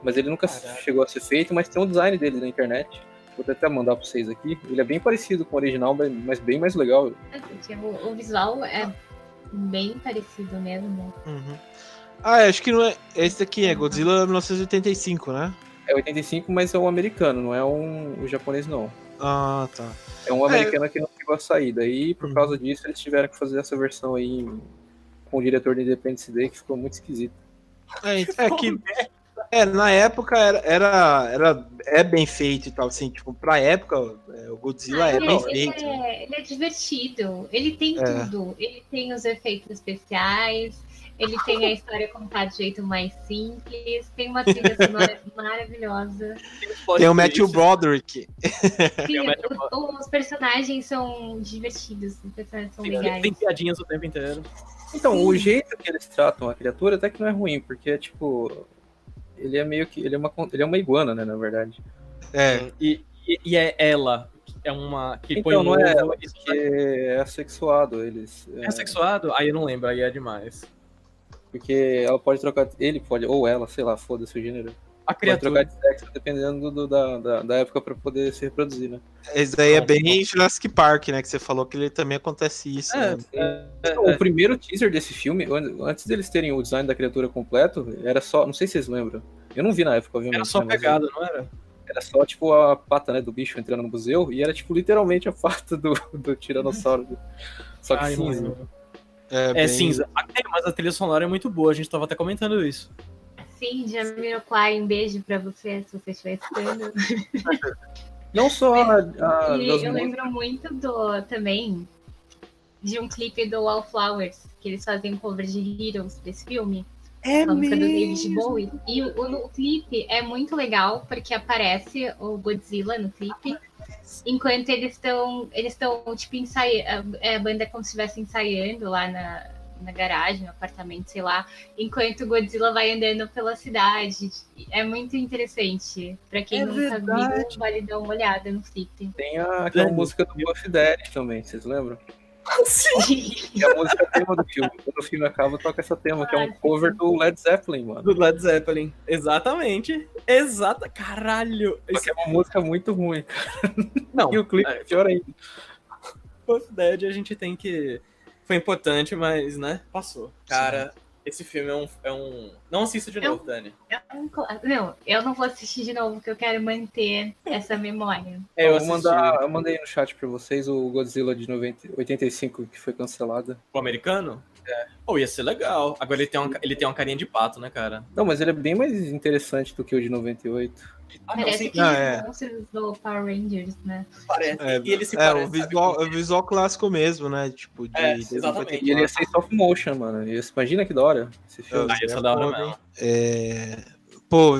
Mas ele nunca Caraca. chegou a ser feito, mas tem um design dele na internet. Vou até mandar pra vocês aqui. Ele é bem parecido com o original, mas bem mais legal. O, o visual é bem parecido mesmo. Uhum. Ah, acho que não é. Esse aqui é Godzilla 1985, né? É 85, mas é um americano, não é um o japonês, não. Ah, tá. É um americano é... que não chegou a sair. Daí, por uhum. causa disso, eles tiveram que fazer essa versão aí com o diretor de Independence Day, que ficou muito esquisito. É, é que. É, na época era, era, era é bem feito e tal, assim, tipo, pra época, é, o Godzilla ah, é, é bem feito. Ele é, ele é divertido, ele tem é. tudo. Ele tem os efeitos especiais, ele tem a história contada de jeito mais simples, tem uma trilha sonora [laughs] maravilhosa. Tem o Matthew Broderick. Sim, os, os, personagens são divertidos, os personagens são legais. Tem piadinhas o tempo inteiro. Então, Sim. o jeito que eles tratam a criatura até que não é ruim, porque é tipo. Ele é meio que. Ele é uma, ele é uma iguana, né, na verdade. É. E, e, e é ela, é uma. Que então, põe não é ela, porque é assexuado. Eles, é... é assexuado? Aí eu não lembro, aí é demais. Porque ela pode trocar. Ele pode, ou ela, sei lá, foda-se o gênero. A criatura. Pode trocar de sexo dependendo do, da, da, da, época pra poder se reproduzir, né? Esse daí é bem Jurassic Park, né? Que você falou que ele também acontece isso. É, né? é, é, o primeiro teaser desse filme, antes deles terem o design da criatura completo, era só. Não sei se vocês lembram. Eu não vi na época, obviamente. Era só né, pegada, não era? Era só, tipo, a pata, né, do bicho entrando no museu, e era, tipo, literalmente a pata do, do tiranossauro. Só que Ai, cinza. É, é bem... cinza. É, mas a trilha sonora é muito boa, a gente tava até comentando isso. Sim, Jamiroquai, um beijo pra você, se você estiver escutando. [laughs] Não só a, a e eu lembro muito do também de um clipe do Wallflowers, que eles fazem um cover de Heroes desse filme. É a música do David Bowie. E o, o, o, clipe é muito legal, porque aparece o Godzilla no clipe, enquanto eles estão, eles estão, tipo, ensaiando, a banda é como se estivesse ensaiando lá na, na garagem, no apartamento, sei lá, enquanto o Godzilla vai andando pela cidade. É muito interessante. Pra quem é nunca verdade. viu, vale dar uma olhada no clipe. Tem a, aquela música do Buff Daddy também, vocês lembram? Sim. [laughs] E a música tema do filme. Quando o filme acaba, toca essa tema, que é um ah, cover do Led Zeppelin, mano. Do Led Zeppelin. Exatamente. Exata. Caralho. Esse... é uma música muito ruim, cara. Não. [laughs] E o clipe é pior ainda. Puff Dead a gente tem que. Foi importante, mas, né? Passou. Cara, Sim. Esse filme é um. É um... Não assista de novo, eu, Dani. Eu não, eu não vou assistir de novo, porque eu quero manter essa memória. É, eu, eu, mandar, eu mandei no chat pra vocês o Godzilla de 90, 85 que foi cancelado. O americano? É. Pô, oh, ia ser legal. Agora ele tem, uma, ele tem uma carinha de pato, né, cara? Não, mas ele é bem mais interessante do que o de 98. Ah, Parece que ah, é. do Power Rangers, né? Parece. É, e ele se é, parece, o visual, o visual clássico mesmo, né? Tipo, de, é, exatamente. E ele ia ser soft motion, mano. Imagina que da hora esse filme. Ah, ia ser da hora mesmo. É... Pô,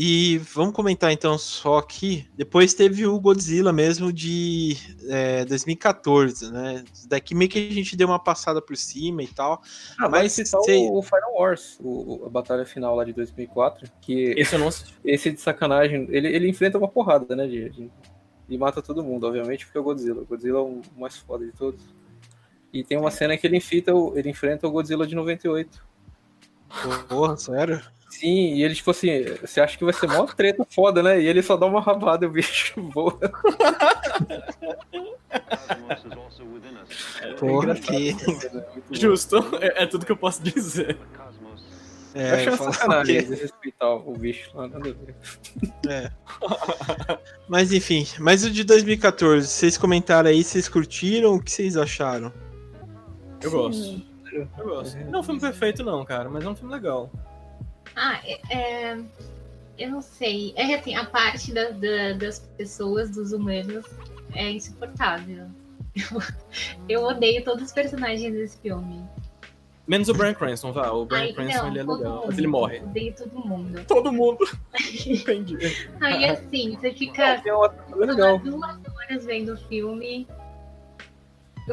e vamos comentar então só aqui. Depois teve o Godzilla mesmo de é, 2014, né? Daqui meio que a gente deu uma passada por cima e tal. Ah, mas citar sei... o, Final Wars, o, a batalha final lá de 2004, que esse eu não esse de sacanagem, ele, ele enfrenta uma porrada, né, de, de, e mata todo mundo, obviamente, porque é o Godzilla. O Godzilla é o mais foda de todos. E tem uma cena que ele enfrenta o, ele enfrenta o Godzilla de 98. Porra, sério? Sim, e ele, tipo assim, você acha que vai ser mó treta foda, né? E ele só dá uma rabada e o bicho [laughs] voa. Porra, que... [laughs] Justo, é, é, tudo que eu posso dizer. É, eu achei sacanagem que... respeitar o bicho lá, nada a ver. É. Mas enfim, mas o de 2014, vocês comentaram aí, vocês curtiram? O que vocês acharam? Eu gosto. Eu gosto. Não é um filme perfeito, não, cara, mas é um filme legal. Ah, é, é, eu não sei. É assim, a parte da, da, das pessoas, dos humanos, é insuportável. Eu, [laughs] eu odeio todos os personagens desse filme. Menos o Brian Cranston, vá. O Brian Ai, Cranston não, ele é legal. Mundo. Mas ele morre. Odeio todo mundo. Todo mundo. [laughs] Entendi. Aí assim, você fica é legal. duas horas vendo o filme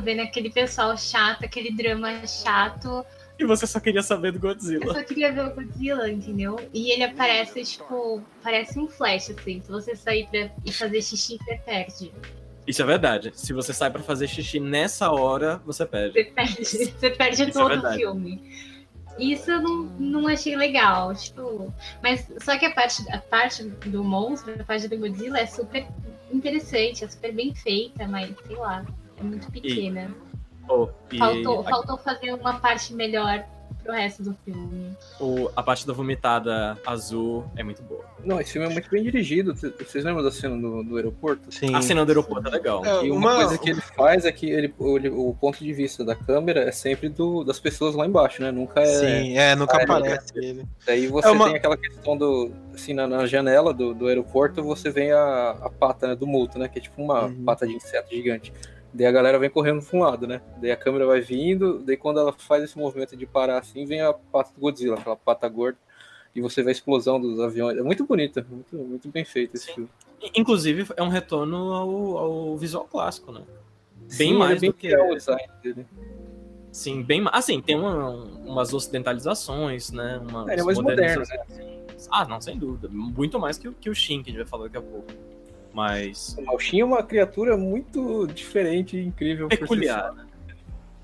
vendo aquele pessoal chato, aquele drama chato. E você só queria saber do Godzilla. Eu só queria ver o Godzilla, entendeu? E ele aparece, tipo, parece um flash, assim. Se você sair pra ir fazer xixi, você perde. Isso é verdade. Se você sai para fazer xixi nessa hora, você perde. Você perde, [laughs] você perde Isso é todo o verdade. filme. Isso eu não, não achei legal, tipo. Mas só que a parte, a parte do monstro, a parte do Godzilla é super interessante, é super bem feita, mas sei lá, é muito pequena. Oh, e Faltou, a, faltou fazer uma parte melhor pro resto do filme. o- a parte da vomitada azul é muito boa. Não, esse filme é muito bem dirigido. Vocês lembram da cena do, do aeroporto? Sim. A cena do aeroporto é legal. É, E uma, uma- coisa que ele faz é que ele, o, ele- o ponto de vista da câmera é sempre do, das pessoas lá embaixo, né? Nunca é. Sim, é, nunca é, aparece ele. Daí você É uma- tem aquela questão do. Assim, na, na janela do, do aeroporto, você vem a, a pata né, do multo, né? Que é tipo uma Uhum. pata de inseto gigante. Daí a galera vem correndo pra um lado, né? Daí a câmera vai vindo, daí quando ela faz esse movimento de parar assim, vem a pata do Godzilla, aquela pata gorda. E você vê a explosão dos aviões. É muito bonita, muito, muito bem feito esse Sim. filme. Inclusive, é um retorno ao, ao visual clássico, né? Bem Sim, mais ele é bem do que- ao design dele. Sim, bem mais. Assim, tem uma- umas ocidentalizações, né? Umas É, é mais moderno, modernizações. Ah, não, sem dúvida. Muito mais que, o- que o Shin, que a gente vai falar daqui a pouco. Mas. O Malchin é uma criatura muito diferente e incrível. Peculiar, né?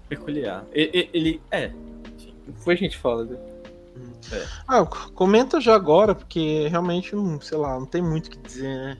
Peculiar. E- e- Ele. É. Depois a gente fala. né? Ah, c- comenta já agora, porque realmente, não, sei lá, não tem muito o que dizer, né?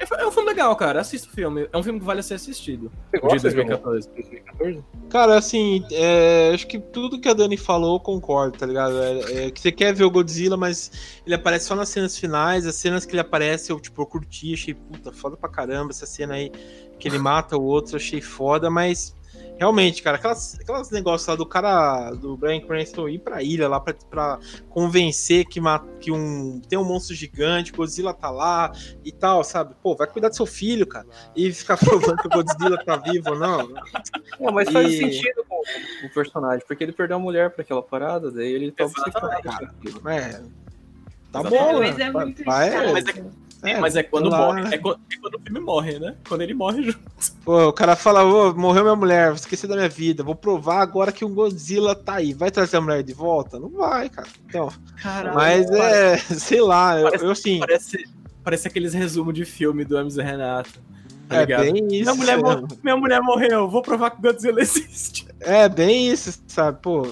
É é um filme legal, cara. Assista o filme. É um filme que vale ser assistido. Você gosta de 2014. 2014? Cara, assim, é, acho que tudo que a Dani falou eu concordo, tá ligado? É, é que você quer ver o Godzilla, mas ele aparece só nas cenas finais. As cenas que ele aparece, eu, tipo, eu curti, achei puta, foda pra caramba. Essa cena aí que ele mata o outro, eu achei foda, mas realmente, cara, aquelas, aquelas negócios lá do cara, do Brian Cranston ir pra ilha lá pra, pra convencer que, ma- que um, tem um monstro gigante, Godzilla tá lá e tal, sabe? Pô, vai cuidar do seu filho, cara. E ficar [laughs] provando que o Godzilla tá vivo ou não. Não, mas faz E- sentido com o personagem, porque ele perdeu a mulher pra aquela parada, daí ele tá obcecado. É. Tá Exatamente. bom, Mas né? é muito Vai-. Mas é, Mas é quando lá, morre. É quando, é quando o filme morre, né? Quando ele morre junto. Pô, o cara fala, ô, morreu minha mulher, vou esquecer da minha vida, vou provar agora que o Godzilla tá aí. Vai trazer a mulher de volta? Não vai, cara. Então, Caralho. mas é, [laughs] sei lá, eu, Parece- eu assim, Parece, parece aqueles resumos de filme do Hermes e Renato. Tá é bem isso. Minha mulher, mor- minha mulher morreu, vou provar que o Godzilla [laughs] existe. É, bem isso, sabe? Pô.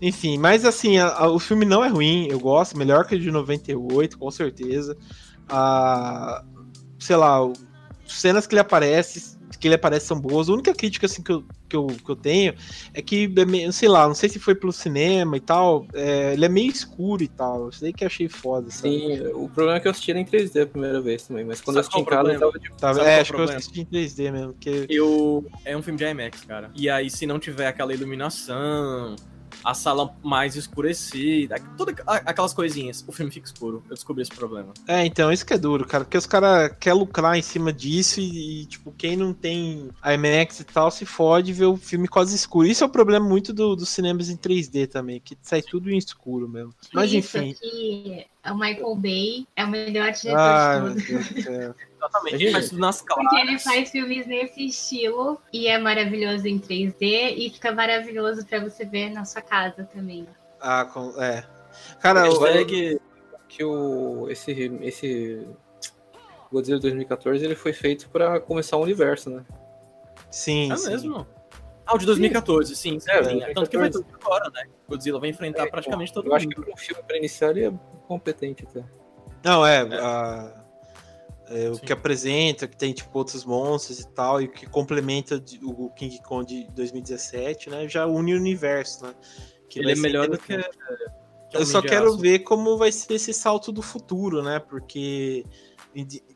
Enfim, mas assim, a- a- o filme não é ruim, eu gosto, melhor que o de 98, com certeza. Ah, sei lá, cenas que ele aparece, que ele aparece são boas. A única crítica assim, que, eu, que, eu, que eu tenho é que, é sei lá, não sei se foi pelo cinema e tal, é, ele é meio escuro e tal. Isso daí que eu achei foda, sabe? Sim, o problema é que eu assisti ele em 3D a primeira vez também, mas quando Sabe eu assisti em casa, eu problema? tava de Tá, é, acho o que eu problema? assisti em 3D mesmo, porque Eu, é um filme de IMAX, cara. E aí, se não tiver aquela iluminação, a sala mais escurecida, todas aquelas coisinhas, o filme fica escuro. Eu descobri esse problema. É, então, isso que é duro, cara, porque os caras querem lucrar em cima disso e, e, tipo, quem não tem IMAX e tal se fode ver o filme quase escuro. Isso é o problema muito do- dos cinemas em 3D também, que sai tudo em escuro mesmo. Mas isso enfim. que o Michael Bay é o melhor diretor Ai, de meu [laughs] Exatamente. Ele faz tudo nas claras. Porque ele faz filmes nesse estilo e é maravilhoso em 3D e fica maravilhoso pra você ver na sua casa também. Ah, com- é. Cara, eu, Hashtag- que o, esse, esse Godzilla 2014 ele foi feito pra começar o universo, né? sim, É sim. mesmo? Ah, o de 2014, sim. sim, É, sim. 2014. Tanto que vai tudo agora, né? Godzilla vai enfrentar É, praticamente todo Eu acho que mundo. para um filme pra iniciar ele é competente até. Não, é, É. a- é, o que apresenta, que tem, tipo, outros monstros e tal, e que complementa o King Kong de 2017, né, já une o universo, né. que Ele é melhor do que. que Eu só quero Aço. ver como vai ser esse salto do futuro, né? Porque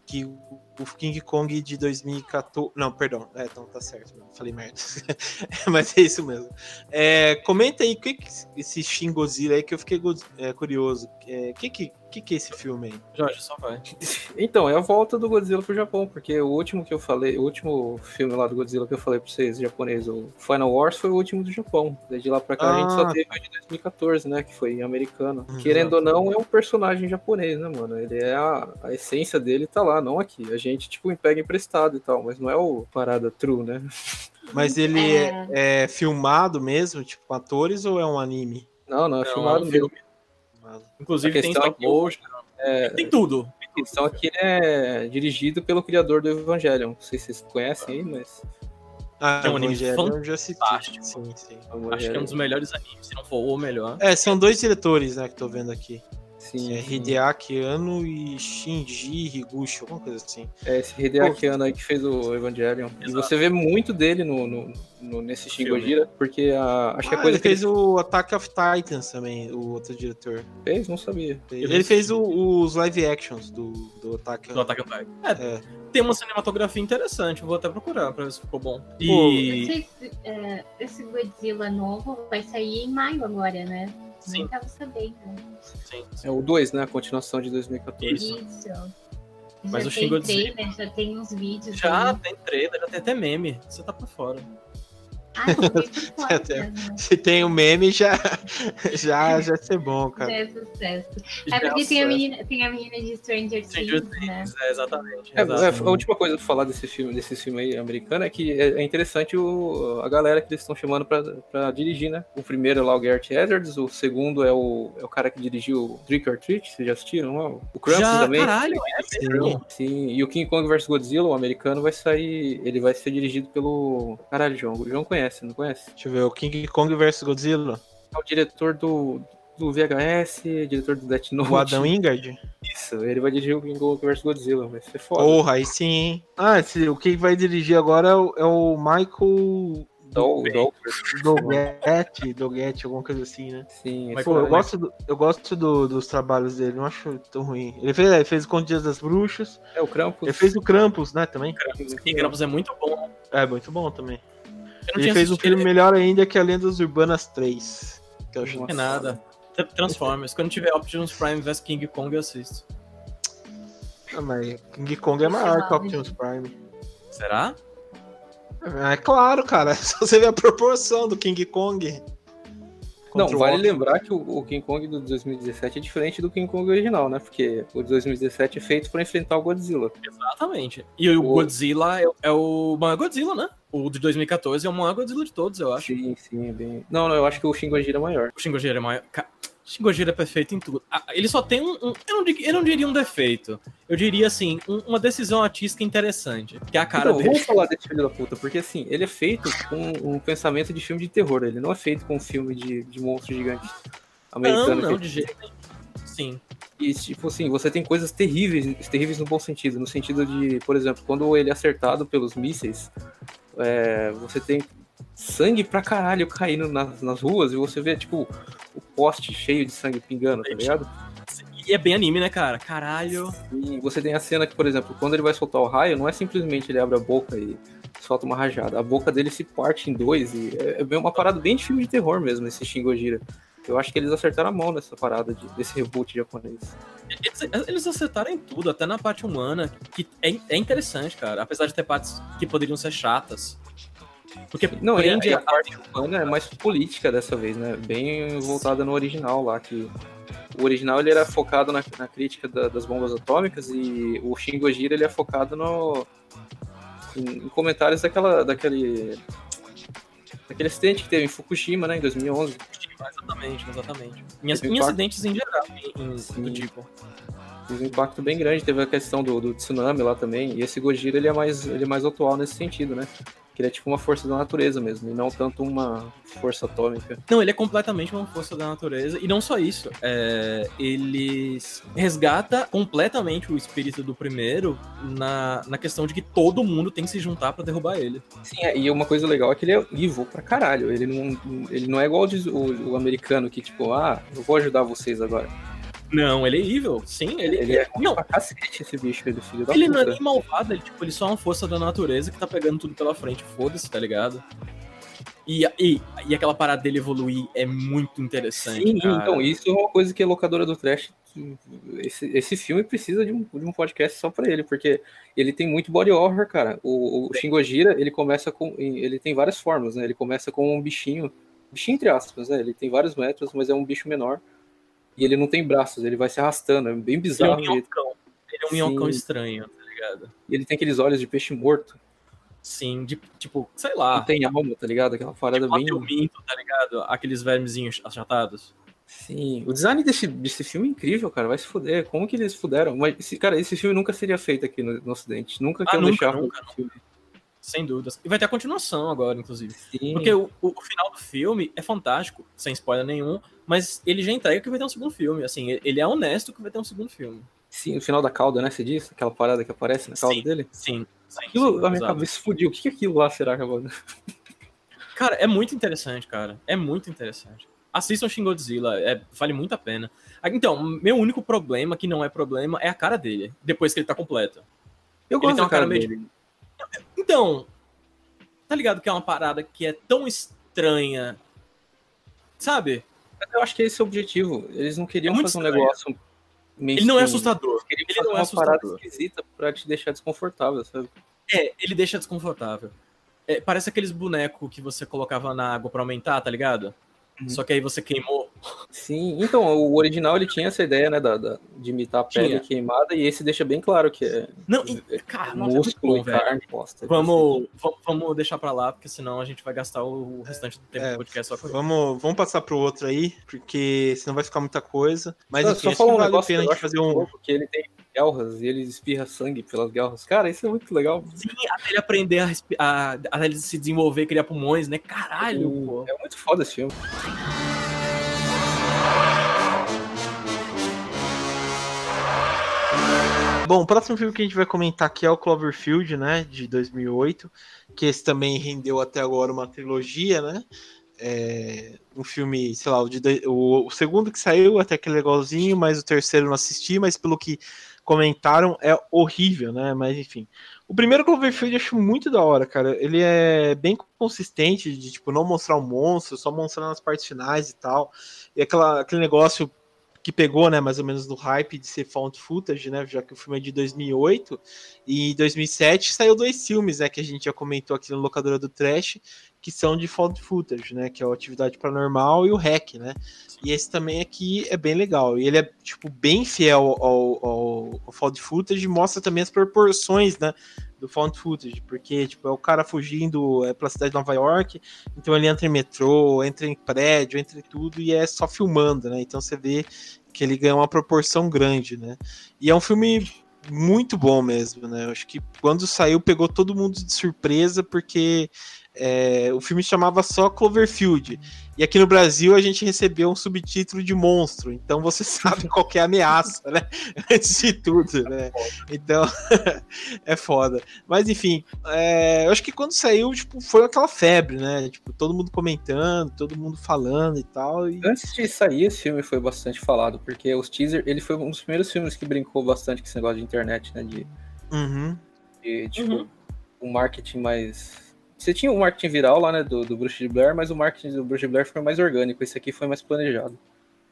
que o King Kong de 2014. Não, perdão. É, então tá certo. Falei merda. [laughs] Mas é isso mesmo. É, comenta aí o que, que esse Shin Godzilla aí que eu fiquei é, curioso. O é, que, que, que, que é esse filme aí? Jorge, só vai. [laughs] Então, é a volta do Godzilla pro Japão, porque o último que eu falei, o último filme lá do Godzilla que eu falei pra vocês, japonês, o Final Wars, foi o último do Japão. Desde lá pra cá a gente só Ah. teve o de 2014, né? Que foi americano. Uhum. Querendo ou não, é um personagem japonês, né, mano? Ele é a, a essência dele tá lá não aqui. A gente, tipo, pega emprestado e tal, mas não é o parada true, né? [laughs] Mas ele é, é filmado mesmo, tipo, com atores, ou é um anime? Não, não, é não, filmado é um mesmo. Inclusive tem stop motion, é, tem tudo. A questão aqui ele é dirigido pelo criador do Evangelion. Não sei se vocês conhecem aí, mas. Ah, é um anime fantástico. Já assisti. Sim, sim. Acho que é um dos melhores animes, se não for o melhor. É, são dois diretores, né, que tô vendo aqui. Sim, é Hideaki Anno e Shinji Higuchi, alguma coisa assim. É, esse Hideaki Anno aí que fez o Evangelion. Exato. E você vê muito dele no, no, no nesse Shin Gojira, porque a, acho ah, que a ah, coisa ele fez ele... o Attack of Titans também, o outro diretor. Fez? Não sabia. Ele, ele fez o, os live actions do, do Attack, do Attack of Titans. É, é. Tem uma cinematografia interessante, vou até procurar pra ver se ficou bom. E... Esse, é, esse Godzilla novo vai sair em maio agora, né? Sim. Nem tava sabendo. Sim, sim. É o 2, né? A continuação de 2014. Isso. Mas já o Shin Godzilla. Trailer, já tem uns vídeos. Já tem trailer, já tem até meme. Você tá por fora. Ah, [laughs] se tem um meme, já, já, já ser bom, cara. [laughs] É sucesso. É porque tem a, menina, tem a menina de Stranger, Stranger Things, né? É, exatamente. É, exatamente. a última coisa pra falar desse filme, desse filme aí americano é que é, é interessante o, a galera que eles estão chamando pra, pra dirigir, né? O primeiro é lá o Garrett Edwards, o segundo é o, é o cara que dirigiu Trick or Treat, vocês já assistiram? O Krampus já, também. Caralho, é sim, sim, e o King Kong vs Godzilla, o americano, vai sair, ele vai ser dirigido pelo... Caralho, João, o João conhece conhece, não conhece? Deixa eu ver, o King Kong vs Godzilla. É o diretor do, do VHS, diretor do Death Note. O Adam Wingard? Isso, ele vai dirigir o King Kong vs Godzilla, vai ser foda. Porra, aí sim, hein? Ah, esse, o que vai dirigir agora é o, é o Michael... Doguete, Doguete, alguma coisa assim, né? Sim, Pô, eu, gosto do, eu gosto do, dos trabalhos dele, não acho tão ruim. Ele fez, ele fez o Conto Dias das Bruxas. É, o Krampus. Ele fez o Krampus, né, também? Krampus, Krampus é muito bom. É, muito bom também. Ele fez um filme melhor ainda que a Lendas Urbanas 3. Que eu acho. Não é nada. Transformers. Quando tiver Optimus Prime vs King Kong, eu assisto. Ah, mas King Kong é maior que Optimus Prime. Será? É claro, cara. [laughs] Se você ver a proporção do King Kong. Não, vale lembrar que o, King Kong do 2017 é diferente do King Kong original, né? Porque o de 2017 é feito para enfrentar o Godzilla. Exatamente. E o, o... Godzilla é, é, o maior Godzilla, né? O de 2014 é o maior Godzilla de todos, eu acho. Sim, sim, é bem. Não, não, eu acho que o Shin Godzilla é maior. O Shin Godzilla é maior. Shin é perfeito em tudo. Ah, ele só tem um. um eu, não, eu, não, diria um defeito. Eu diria, assim, um, uma decisão artística interessante. Que é a cara então, dele. Vamos falar desse filho da puta, porque assim, ele é feito com um pensamento de filme de terror. Ele não é feito com um filme de, de monstro gigante americano. Não, não, de jeito nenhum. Sim. E, tipo assim, você tem coisas terríveis, terríveis no bom sentido. No sentido de, por exemplo, quando ele é acertado pelos mísseis, é, você tem sangue pra caralho caindo nas, nas ruas e você vê, tipo, o poste cheio de sangue pingando, tá ligado? E é bem anime, né, cara? Caralho. E você tem a cena que, por exemplo, quando ele vai soltar o raio, não é simplesmente ele abre a boca e solta uma rajada. A boca dele se parte em dois e é, é uma parada bem de filme de terror mesmo, esse Shin Gojira. Eu acho que eles acertaram a mão nessa parada de, desse reboot japonês. Eles, eles acertaram em tudo, até na parte humana, que é, é interessante, cara. Apesar de ter partes que poderiam ser chatas. Porque não, prende... a parte humana é mais política dessa vez, né? Bem voltada no original lá, que o original ele era focado na, na crítica da, das bombas atômicas e o Shin Gojira ele é focado no em, em comentários daquela daquele daquele acidente que teve em Fukushima, né, em 2011. Exatamente, exatamente. Em, em acidentes em geral, em, do tipo. Teve um impacto bem grande, teve a questão do, do tsunami lá também, e esse Gojira ele é mais, ele é mais atual nesse sentido, né? Ele é tipo uma força da natureza mesmo, e não tanto uma força atômica. Não, ele é completamente uma força da natureza, e não só isso, é, ele resgata completamente o espírito do primeiro na, na questão de que todo mundo tem que se juntar para derrubar ele. Sim, é, e uma coisa legal é que ele é evil pra caralho, ele não, ele não é igual o, o americano que tipo, ah, eu vou ajudar vocês agora. Não, ele é evil. Sim, ele, ele é não. pra cacete esse bicho, ele filho da Ele puta. não é nem malvado, ele, tipo, ele só é uma força da natureza que tá pegando tudo pela frente. Foda-se, tá ligado? E, e, e aquela parada dele evoluir é muito interessante. Sim, cara. então, isso é uma coisa que a locadora do Trash. Esse, esse filme precisa de um, de um podcast só pra ele, porque ele tem muito body horror, cara. O, o Shingojira, ele começa com. Ele tem várias formas, né? Ele começa com um bichinho. Bichinho entre aspas, né? Ele tem vários metros, mas é um bicho menor e ele não tem braços, ele vai se arrastando, é bem bizarro. Ele é um minhocão, ele é um minhocão estranho, tá ligado? E ele tem aqueles olhos de peixe morto. Sim, de, tipo, sei lá. Não tem alma, tá ligado? Aquela parada tipo, bem. Minto, tá ligado? Aqueles vermezinhos achatados. Sim, o design desse, desse filme é incrível, cara. Vai se fuder. Como que eles fuderam? Mas, cara, esse filme nunca seria feito aqui no, no Ocidente. Nunca ah, que eu nunca, deixar nunca, filme. Sem dúvidas. E vai ter a continuação agora, inclusive. Sim. Porque o, o, o, final do filme é fantástico, sem spoiler nenhum, mas ele já entrega que vai ter um segundo filme. Assim, ele é honesto que vai ter um segundo filme. Sim, o final da cauda, né? Você disse? Aquela parada que aparece na cauda sim, dele? Sim. sim aquilo, sim, a minha exato. cabeça explodiu. O que é aquilo lá, será, acabou? Cara, é muito interessante, cara. É muito interessante. Assistam Shin Godzilla, é, vale muito a pena. Então, meu único problema, que não é problema, é a cara dele, depois que ele tá completo. Eu ele gosto tem uma cara, cara meio. dele. Então, tá ligado que é uma parada que é tão estranha. Sabe? Eu acho que esse é o objetivo. Eles não queriam É fazer muito um negócio. Ele não é assustador. Eles Ele não é uma parada assustador. esquisita pra te deixar desconfortável, sabe? É, ele deixa desconfortável. É, parece aqueles bonecos que você colocava na água pra aumentar, tá ligado? Uhum. Só que aí você queimou. Sim, então, o original ele tinha essa ideia, né, da, da- de imitar a pele Tinha. queimada, e esse deixa bem claro que é Não, e, cara, nossa, é muito músculo bom, e velho. carne, bosta. Vamos, va- vamos deixar pra lá, porque senão a gente vai gastar o restante do tempo É, do podcast só com isso. Vamos, vamos passar pro outro aí, porque senão vai ficar muita coisa. Mas Só- enfim, só acho falar um vale a negócio pena a que eu gente fazer um. louco, que ele tem guelras e ele espirra sangue pelas guelras. Cara, isso é muito legal. Sim, até ele aprender a, a, a ele se desenvolver, criar pulmões, né? Caralho, pô. É muito foda esse filme. Bom, o próximo filme que a gente vai comentar aqui é o Cloverfield, né, de 2008, que esse também rendeu até agora uma trilogia, né? É, um filme, sei lá, o, de o- o segundo que saiu até que é legalzinho, mas o terceiro eu não assisti, mas pelo que comentaram é horrível, né? Mas enfim. O primeiro Cloverfield eu acho muito da hora, cara. Ele é bem consistente de tipo não mostrar o monstro, só mostrar nas partes finais e tal. E aquela, aquele negócio que pegou, né, mais ou menos no hype de ser found footage, né, já que o filme é de 2008 e em 2007 saiu dois filmes, né, que a gente já comentou aqui no locadora do Trash, que são de found footage, né, que é o Atividade Paranormal e o Hack, né. E esse também aqui é bem legal. E ele é tipo bem fiel ao, ao, ao found footage, mostra também as proporções, né, do found footage, porque tipo é o cara fugindo é, pela cidade de Nova York, então ele entra em metrô, entra em prédio, entra em tudo e é só filmando, né? Então você vê que ele ganha uma proporção grande, né? E é um filme muito bom mesmo, né? Eu acho que quando saiu pegou todo mundo de surpresa porque é, o filme chamava só Cloverfield e aqui no Brasil a gente recebeu um subtítulo de monstro, então você [laughs] sabe qual que é a ameaça, né? [laughs] Antes de tudo, né? Então [laughs] é foda. Mas enfim, é, eu acho que quando saiu, tipo, foi aquela febre, né? Tipo, todo mundo comentando, todo mundo falando e tal. E... Antes de sair, esse filme foi bastante falado, porque os teaser, ele foi um dos primeiros filmes que brincou bastante com esse negócio de internet, né? De, Uhum. de, tipo, Uhum. um marketing mais. Você tinha o marketing viral lá, né, do, do Bruce de Blair, mas o marketing do Bruce de Blair foi mais orgânico, esse aqui foi mais planejado.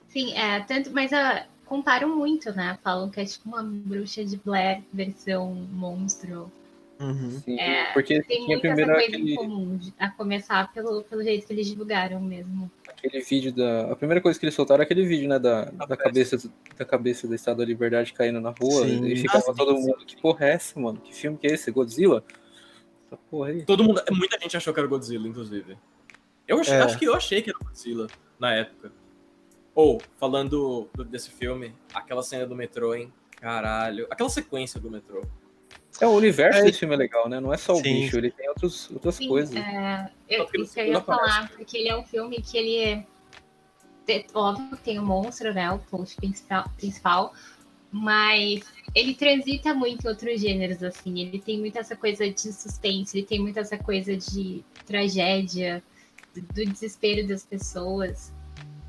Sim, é, tanto, mas ah, comparam muito, né? Falam que é tipo uma bruxa de Blair versão monstro. Uhum. Sim, É, porque Tem tinha muita essa primeiro coisa em aquele, comum, a começar pelo, pelo jeito que eles divulgaram mesmo. aquele vídeo da. A primeira coisa que eles soltaram é aquele vídeo, né, da, da, cabeça, da cabeça da Estátua da Liberdade caindo na rua. Sim. E ficava Ah, sim, todo sim. mundo, que porra é essa, mano? Que filme que é esse? Godzilla? Essa porra aí. Todo mundo, muita gente achou que era Godzilla, inclusive. Eu achei- É. acho que eu achei que era Godzilla na época. Ou, falando do- desse filme, aquela cena do metrô, hein? Caralho. Aquela sequência do metrô. É, o universo É. desse filme é legal, né? Não é só o Sim. bicho, ele tem outros, outras Sim, coisas. é, eu, isso eu ia falar, porque ele é um filme que ele é. te- Óbvio tem o monstro, né? O plot principal, principal, mas ele transita muito em outros gêneros, assim. Ele tem muito essa coisa de suspense, ele tem muito essa coisa de tragédia, do do desespero das pessoas.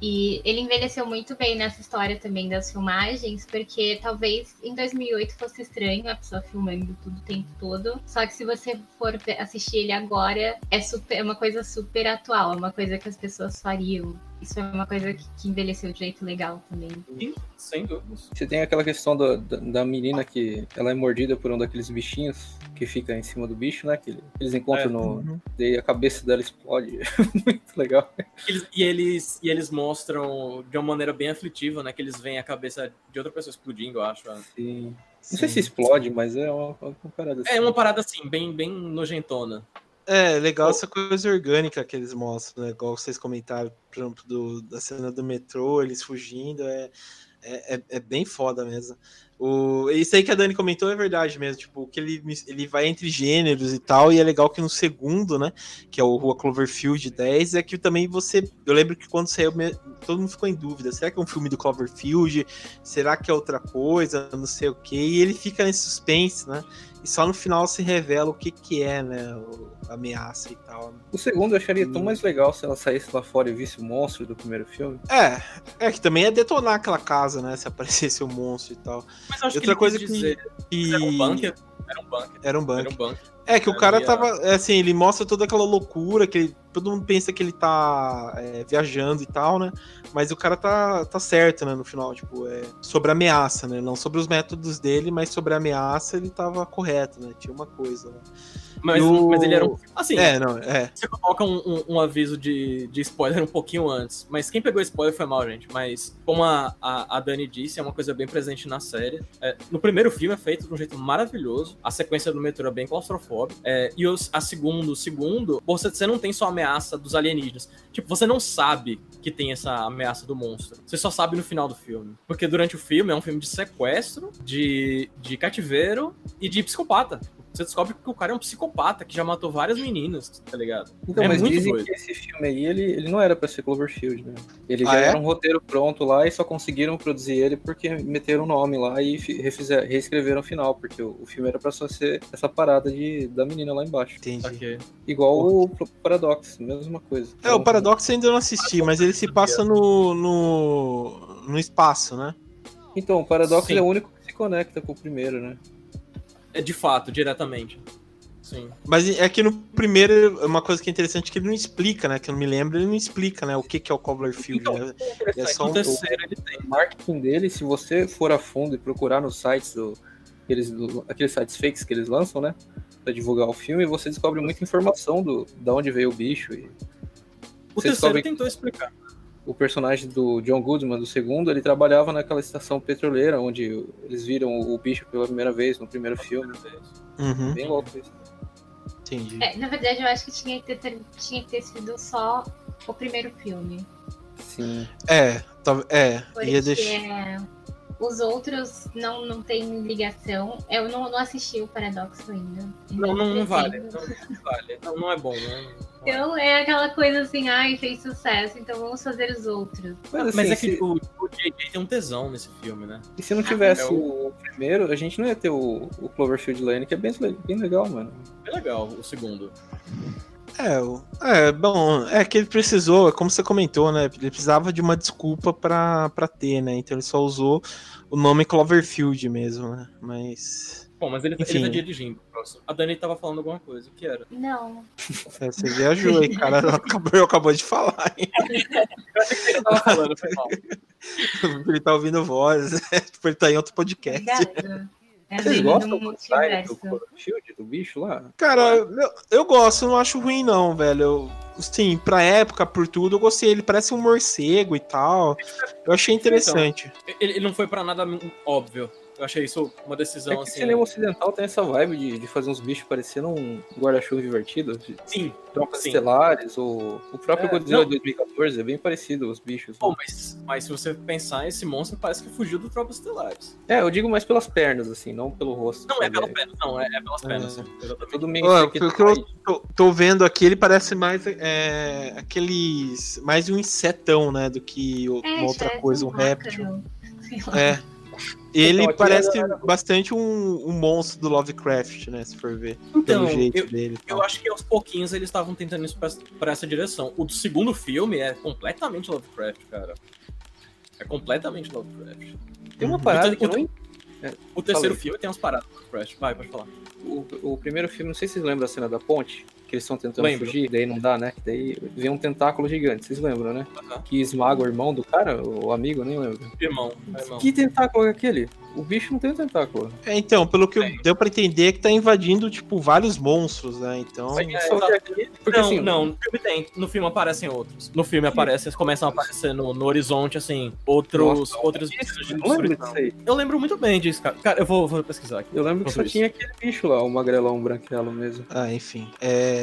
E ele envelheceu muito bem nessa história também das filmagens, porque talvez em 2008 fosse estranho a pessoa filmando tudo o tempo todo. Só que se você for assistir ele agora, é, super, é uma coisa super atual, é uma coisa que as pessoas fariam. Isso é uma coisa que, que envelheceu de jeito legal também. Sim, sem dúvidas. Você tem aquela questão da, da, da, menina que ela é mordida por um daqueles bichinhos que fica em cima do bicho, né? Que eles encontram é, no. Uhum. E a cabeça dela explode. [laughs] Muito legal. Eles, e, eles, e eles mostram de uma maneira bem aflitiva, né? Que eles veem a cabeça de outra pessoa explodindo, eu acho. Sim. Não Sim. sei se explode, mas é uma, uma parada assim. É uma parada assim, bem, bem nojentona. É, legal essa coisa orgânica que eles mostram, né? Igual vocês comentaram, por exemplo, do, da cena do metrô, eles fugindo, é, é, é, é bem foda mesmo. O, isso aí que a Dani comentou é verdade mesmo, tipo, que ele, ele vai entre gêneros e tal, e é legal que no segundo, né, que é o Rua Cloverfield 10, é que também você, eu lembro que quando saiu, todo mundo ficou em dúvida, será que é um filme do Cloverfield, será que é outra coisa, não sei o que, e ele fica nesse suspense, né, e só no final se revela o que que é, né, a ameaça e tal. Né? O segundo eu acharia tão mais legal se ela saísse lá fora e visse o monstro do primeiro filme. É, é que também é detonar aquela casa, né, se aparecesse o monstro e tal. Mas acho Outra que coisa que, dizer, que... Era um bunker. Era um bunker. Era um bunker. Era um bunker. É que o cara tava. É, assim, ele mostra toda aquela loucura que ele, todo mundo pensa que ele tá é, viajando e tal, né? Mas o cara tá, tá certo, né? No final, tipo, é sobre a ameaça, né? Não sobre os métodos dele, mas sobre a ameaça ele tava correto, né? Tinha uma coisa, né? Mas, o... mas ele era um. Assim, é, não, é. Você coloca um, um, um, aviso de, de spoiler um pouquinho antes. Mas quem pegou spoiler foi mal, gente. Mas, como a, a, a Dani disse, é uma coisa bem presente na série. É, no primeiro filme é feito de um jeito maravilhoso. A sequência do metrô é bem claustrofóbica. É, e os, a segundo, segundo, você, você não tem só a ameaça dos alienígenas. Tipo, você não sabe que tem essa ameaça do monstro. Você só sabe no final do filme. Porque durante o filme é um filme de sequestro, de, de cativeiro e de psicopata. Você descobre que o cara é um psicopata que já matou várias meninas, tá ligado? Então, é mas muito dizem doido. que esse filme aí, ele, ele não era pra ser Cloverfield, né? Ele ah, já é? era um roteiro pronto lá e só conseguiram produzir ele porque meteram o nome lá e refizeram, reescreveram o final, porque o, o, filme era pra só ser essa parada de, da menina lá embaixo. Entendi. Okay. Igual o Paradox, mesma coisa. É, o Paradox ainda não assisti, mas ele se passa no, no, no espaço, né? Então, o Paradox é o único que se conecta com o primeiro, né? É de fato, diretamente. Sim. Mas é que no primeiro, uma coisa que é interessante é que ele não explica, né? Que eu não me lembro, ele não explica, né? O que, que é o Cloverfield. Então, né? é, é só um terceiro, ele tem. O marketing dele, se você for a fundo e procurar nos sites do, aqueles, do, aqueles sites fakes que eles lançam, né? Pra divulgar o filme, você descobre muita informação do, da onde veio o bicho. E o terceiro descobre... tentou explicar o personagem do John Goodman, do segundo, ele trabalhava naquela estação petroleira, onde eles viram o bicho pela primeira vez, no primeiro filme. Uhum. Bem louco isso. Entendi. É, na verdade, eu acho que tinha que, ter, tinha que ter sido só o primeiro filme. Sim. É, é. Porque ia deixar... os outros não, não tem ligação. Eu não, não assisti o Paradoxo ainda. Não, não, não vale. Não, não, vale. Não, não é bom, né? Então é aquela coisa assim, ai, fez sucesso, então vamos fazer os outros. Mas, assim, Mas é que se... o, o JJ tem um tesão nesse filme, né? E se não tivesse é o... o... primeiro, a gente não ia ter o, o Cloverfield Lane, que é bem, bem legal, mano. Bem legal, o segundo. É, é, bom, é que ele precisou, como você comentou, né? Ele precisava de uma desculpa pra, pra ter, né? Então ele só usou o nome Cloverfield mesmo, né? Mas. Bom, mas ele, ele tá dirigindo. A Dani tava falando alguma coisa. O que era? Não. É, você viajou aí, cara. Acabou, acabou de falar. Hein? [laughs] Eu achei que ele tava falando, foi mal. [laughs] Ele tá ouvindo voz. Né? Tipo, ele tá em outro podcast. É Vocês gostam do design do Shield, do bicho lá? Cara, eu, eu gosto, não acho ruim não, velho. Eu, sim, pra época, por tudo, eu gostei. Ele parece um morcego e tal. Eu achei então, interessante. Então, ele, ele não foi para nada óbvio. Eu achei isso uma decisão é que assim. O cinema ocidental tem essa vibe de, de fazer uns bichos parecendo um guarda-chuva divertido. Sim. Trocas estelares, ou o próprio é, Godzilla de 2014 é bem parecido os bichos. Bom, mas, mas se você pensar, esse monstro parece que fugiu do Tropas Estelares. É, eu digo mais pelas pernas, assim, não pelo rosto. Não, é pelas pernas, não, é, é pelas pernas. É. É tudo meio oh, que eu tô, tô, vendo aqui, ele parece mais é, aqueles. mais um insetão, né? Do que uma é, outra coisa, um réptil. É. [laughs] Ele então, parece era... bastante um, um, monstro do Lovecraft, né? Se for ver. Então, pelo jeito eu, dele. Eu acho que aos pouquinhos eles estavam tentando isso pra, pra, essa direção. O do segundo filme é completamente Lovecraft, cara. É completamente Lovecraft. Tem uma parada o, que o, não... é, o terceiro Falei. filme tem umas paradas Lovecraft. Vai, pode falar. O, o primeiro filme, não sei se vocês lembram da cena da ponte que eles estão tentando Lembro. fugir, daí não dá, né? Daí vem um tentáculo gigante, vocês lembram, né? Uhum. Que esmaga o irmão do cara, o amigo, nem lembro. Irmão, irmão. Que tentáculo é aquele? O bicho não tem um tentáculo. É, então, pelo que é. deu pra entender, é que tá invadindo, tipo, vários monstros, né? Então. É, porque, não, assim, não, no filme tem. No filme aparecem outros. No filme aparecem, começam a aparecer no, no horizonte, assim, outros. Nossa, outros bichos de destruição. Eu lembro muito bem disso, cara. Cara, eu vou, vou pesquisar aqui. Eu lembro que só tinha aquele bicho lá, o magrelão branquelo mesmo. Ah, enfim. É.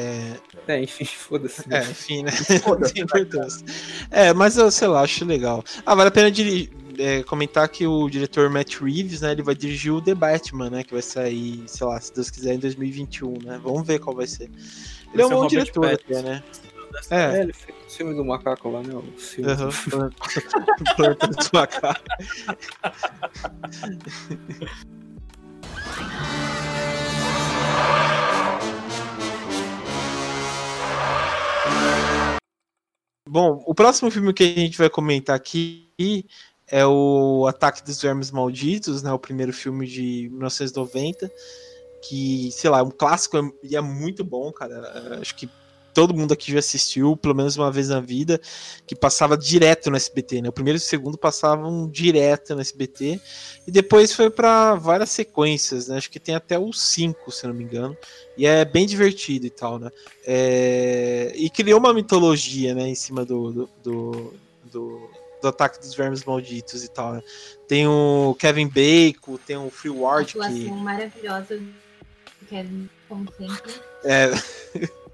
É, [laughs] enfim, foda-se. É, enfim, né? [laughs] Foda-se. é, mas eu sei lá, acho legal. Ah, vale a pena dirigir é, comentar que o diretor Matt Reeves, né, ele vai dirigir o The Batman, né, que vai sair, sei lá, se Deus quiser, em 2021, né? Vamos ver qual vai ser. Ele é um bom diretor até, né? É. é, ele fez o filme do macaco lá, né? O filme uhum. [laughs] Planta do macaco. Bom, o próximo filme que a gente vai comentar aqui é o Ataque dos Vermes Malditos, né? O primeiro filme de 1990, que, sei lá, é um clássico e é muito bom, cara. Acho que todo mundo aqui já assistiu, pelo menos uma vez na vida, que passava direto no SBT, né? O primeiro e o segundo passavam direto no SBT, e depois foi para várias sequências, né? Acho que tem até os cinco, se não me engano, e é bem divertido e tal, né? É... E criou uma mitologia, né, em cima do, do, do, do do ataque dos vermes malditos e tal. Né? Tem o Kevin Bacon, tem o Free Ward. que... maravilhosa do Kevin, como sempre. É. [laughs]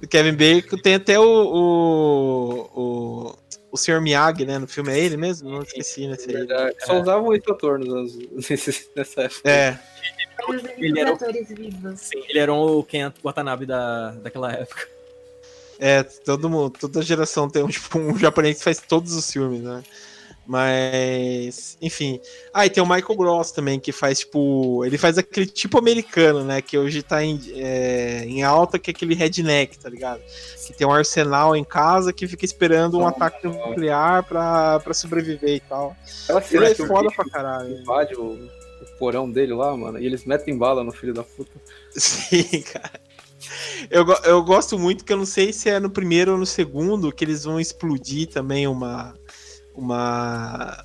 do Kevin Bacon, tem até o, o, o, o Sr. Miyagi, né? No filme é ele mesmo? Não esqueci, né? É verdade. Só é. usavam oito atores [laughs] nessa época. É. Ele era, o, sim, ele era o Ken Watanabe da, daquela época. É, todo mundo, toda geração tem um, tipo, um japonês que faz todos os filmes, né? Mas, enfim. Ah, e tem o Michael Gross também, que faz, tipo. Ele faz aquele tipo americano, né? Que hoje tá em, é, em alta, que é aquele redneck, tá ligado? Que tem um arsenal em casa que fica esperando um ataque nuclear pra, pra sobreviver e tal. Ela ele é foda pra caralho. Invade o, o porão dele lá, mano, e eles metem bala no filho da puta. Sim, [laughs] cara. Eu, eu gosto muito que eu não sei se é no primeiro ou no segundo que eles vão explodir também uma. Uma.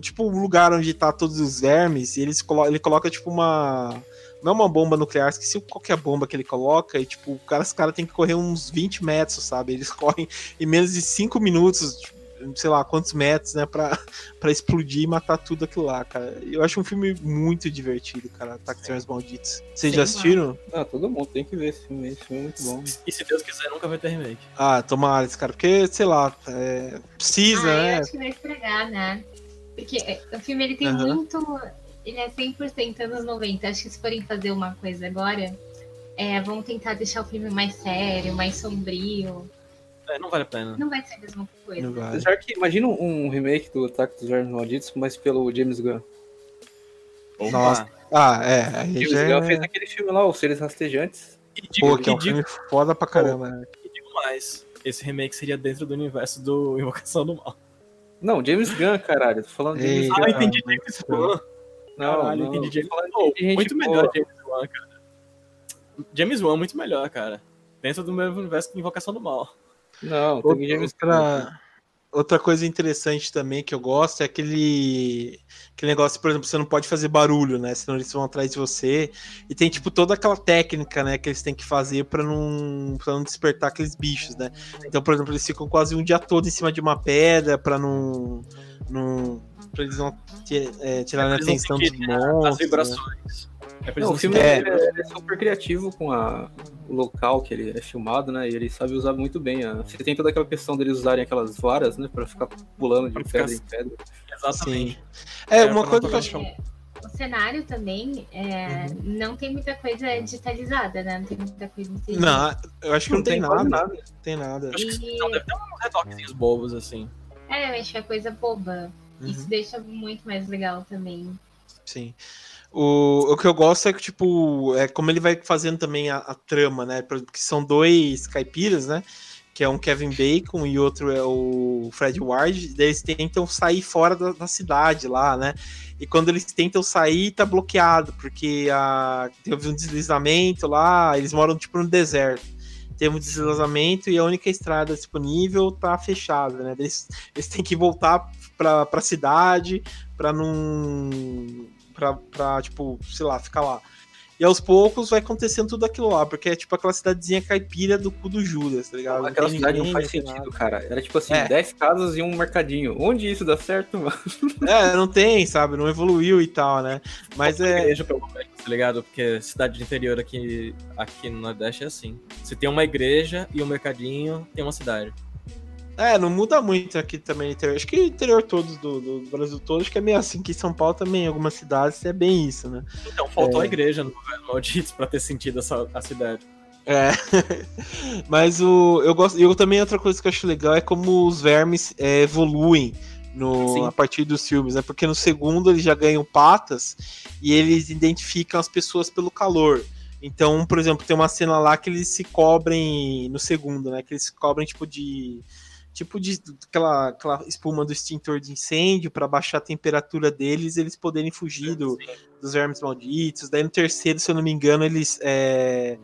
Tipo, um lugar onde tá todos os vermes. E eles colo ele coloca, tipo, uma. Não é uma bomba nuclear, esqueci qualquer bomba que ele coloca. E, tipo, os caras têm que correr uns 20 metros, sabe? Eles [laughs] correm em menos de 5 minutos. Tipo, sei lá, quantos metros, né, pra, [laughs] pra explodir e matar tudo aquilo lá, cara. Eu acho um filme muito divertido, cara, Ataque dos Malditos. Vocês Sim, já assistiram? Ah, todo mundo tem que ver esse filme, esse filme é muito bom. E se Deus quiser, nunca vai ter remake. Ah, tomara, cara, porque, sei lá, é, precisa, ah, né? Eu acho que vai estragar, né? Porque é, o filme, ele tem uhum. muito... Ele é 100% anos 90. Acho que se forem fazer uma coisa agora, é, vão tentar deixar o filme mais sério, mais sombrio. É, não vale a pena. Não vai ser a mesma coisa. Vale. Já que, imagina um remake do Ataque dos Vermes Malditos, mas pelo James Gunn. Opa. Nossa. Ah, é. A James Gunn fez aquele filme lá, Os Seres Rastejantes. E digo, Pô, que é um digo, filme foda pra caramba. Né? E digo mais, esse remake seria dentro do universo do [laughs] Invocação do Mal. Não, James Gunn, caralho. Tô falando de James Gunn. Ah, entendi James Gunn. Não, caralho, não, entendi James Gunn. muito melhor James Wan, cara. James Wan é muito melhor, cara. Dentro do mesmo universo que Invocação do Mal. Não, tem James outra, outra coisa interessante também que eu gosto é aquele, aquele negócio, por exemplo, você não pode fazer barulho, né? Senão eles vão atrás de você. E tem, tipo, toda aquela técnica, né, que eles têm que fazer para não, pra não despertar aqueles bichos, né? Então, por exemplo, eles ficam quase um dia todo em cima de uma pedra para não. não pra eles não é, tirarem a atenção dos monstros. As vibrações. Né? É não, o filme é... É, é, super criativo com a, o local que ele é filmado, né? E ele sabe usar muito bem. A... Você tem toda aquela questão deles usarem aquelas varas, né? Pra ficar pulando de pedra em pedra. Exatamente. Sim. É, é uma coisa que eu acho. O cenário também é, uhum. não tem muita coisa digitalizada, né? Não tem muita coisa assim. Não, eu acho que não, não tem, tem nada. nada. Não tem nada. Acho que não, deve ter uns retoquezinhos bobos, assim. É, eu acho que é coisa boba. Uhum. Isso deixa muito mais legal também. Sim. O, o que eu gosto é que, tipo, é como ele vai fazendo também a, a trama, né? Porque são dois caipiras, né? Que é um Kevin Bacon e outro é o Fred Ward. Eles tentam sair fora da, da cidade lá, né? E quando eles tentam sair, tá bloqueado, porque a, teve um deslizamento lá, eles moram tipo no deserto. teve um deslizamento e a única estrada disponível tá fechada, né? Eles, eles têm que voltar pra, pra cidade pra não. Pra, tipo, sei lá, ficar lá. E aos poucos vai acontecendo tudo aquilo lá, porque é tipo aquela cidadezinha caipira do cu do Judas, tá ligado? Aquela não cidade ninguém, não faz sentido, nada. cara. Era tipo assim, 10 é. casas e um mercadinho. Onde isso dá certo, mano? [laughs] É, não tem, sabe? Não evoluiu e tal, né? Mas é. Igreja pelo menos, tá ligado? Porque cidade de interior aqui, aqui no Nordeste é assim. Você tem uma igreja e um mercadinho, tem uma cidade. É, não muda muito aqui também interior. Acho que o interior todo do, do, Brasil todo, acho que é meio assim, que em São Paulo também, em algumas cidades, é bem isso, né? Então, faltou é... a igreja no Malditos pra ter sentido essa, a cidade. É, [laughs] mas o, eu gosto. Eu também outra coisa que eu acho legal é como os vermes é, evoluem no, a partir dos filmes, né? Porque no segundo eles já ganham patas e eles identificam as pessoas pelo calor. Então, por exemplo, tem uma cena lá que eles se cobrem no segundo, né? Que eles se cobrem tipo de tipo de aquela, aquela espuma do extintor de incêndio para baixar a temperatura deles, eles poderem fugir do, dos vermes malditos. Daí no terceiro, se eu não me engano, eles é,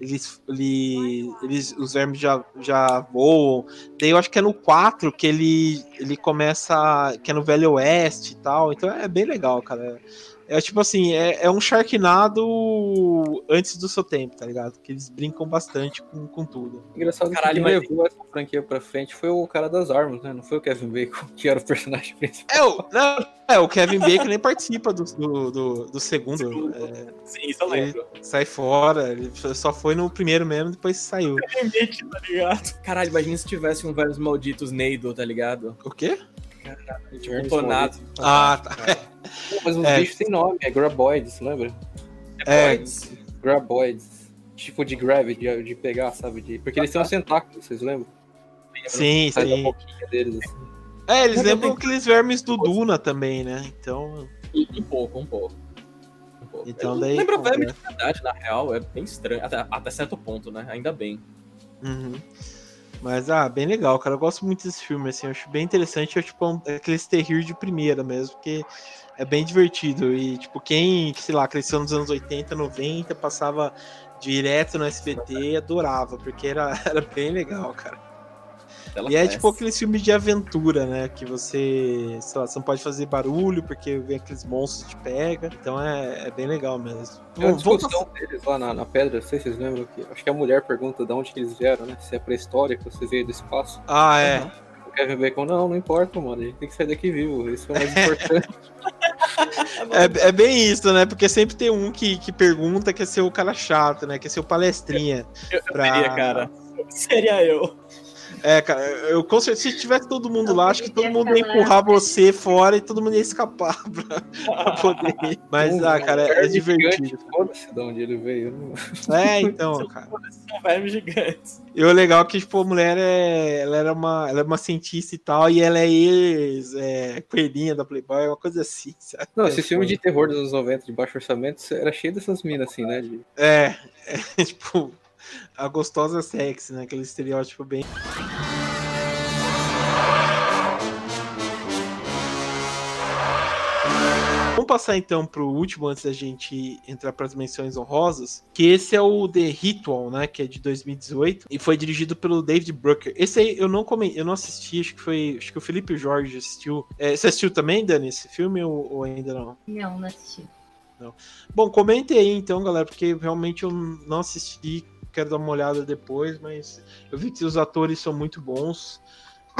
eles, ele, eles os vermes já, já voam. Daí eu acho que é no 4 que ele ele começa, que é no Velho Oeste e tal. Então é bem legal, cara. É tipo assim, é, é um Sharknado antes do seu tempo, tá ligado? Que eles brincam bastante com, com tudo. Engraçado Caralho, que quem levou essa franquia pra frente foi o cara das armas, né? Não foi o Kevin Bacon, que era o personagem [laughs] principal. É, o, não, é, o Kevin Bacon nem participa do, do, do, do segundo. É, Sim, isso eu lembro. sai fora, ele só foi no primeiro mesmo, depois saiu. tá ligado? Caralho, imagina se tivesse um Velhos Malditos Neido, tá ligado? O quê? Caralho, Ah, tá. mas os é. bichos têm nome, é Graboids, lembra? É. Graboids. Tipo de grab, de, de pegar, sabe? De... Porque eles têm um tentáculo, vocês lembram? Sim, Sai sim. Deles, assim. É, eles lembram aqueles vermes do Duna também, né? Então. Um pouco, um pouco. Um pouco. Então daí. Lembra verme de verdade, na real, é bem estranho. Até, até certo ponto, né? Ainda bem. Uhum. Mas, ah, bem legal, cara. Eu gosto muito desse filme, assim. Eu acho bem interessante. É tipo um, é aqueles terrir de primeira mesmo, porque é bem divertido. E, tipo, quem, sei lá, cresceu nos anos 80, 90, passava direto no SBT adorava, porque era, [laughs] era bem legal, cara. Ela e é tipo aqueles filmes de aventura, né? Que você, sei lá, você não pode fazer barulho porque vem aqueles monstros te pega. Então é, é bem legal mesmo. Tem uma discussão deles lá na, na, pedra, não sei se vocês lembram que. Acho que a mulher pergunta de onde que eles vieram, né? Se é pré-histórico, se veio do espaço. Ah, é. Uhum. O Kevin Bacon, não, não importa, mano. A gente tem que sair daqui vivo. Isso é o mais importante. [laughs] é, é, bem isso, né? Porque sempre tem um que, que pergunta que é ser o cara chato, né? Que é ser o palestrinha. Eu, eu pra... seria, cara. Seria eu. É, cara, eu com certeza, se tivesse todo mundo lá, acho que todo mundo ia empurrar você fora e todo mundo ia escapar [laughs] pra, pra poder Mas, ah, cara, é, é divertido. Foda-se de onde ele veio. É, então, cara. São vermes gigantes. E o legal é que, tipo, a mulher é, ela era uma, ela é uma cientista e tal, e ela é ex, é, coelhinha da Playboy, uma coisa assim, [laughs] sabe? Não, esse filme de terror dos anos 90 de baixo orçamento era cheio dessas minas, assim, né? De... É, [laughs] é, tipo, a gostosa sexy, né? Aquele estereótipo bem. Vamos passar então para o último antes da gente entrar para as menções honrosas, que esse é o The Ritual, né, que é de 2018 e foi dirigido pelo David Brooker. Esse aí eu não come... eu não assisti, acho que foi, acho que o Felipe Jorge assistiu. É, você assistiu também, Dani, esse filme ou, ou ainda não? Não, não assisti. Não. Bom, comente aí então, galera, porque realmente eu não assisti quero dar uma olhada depois, mas eu vi que os atores são muito bons.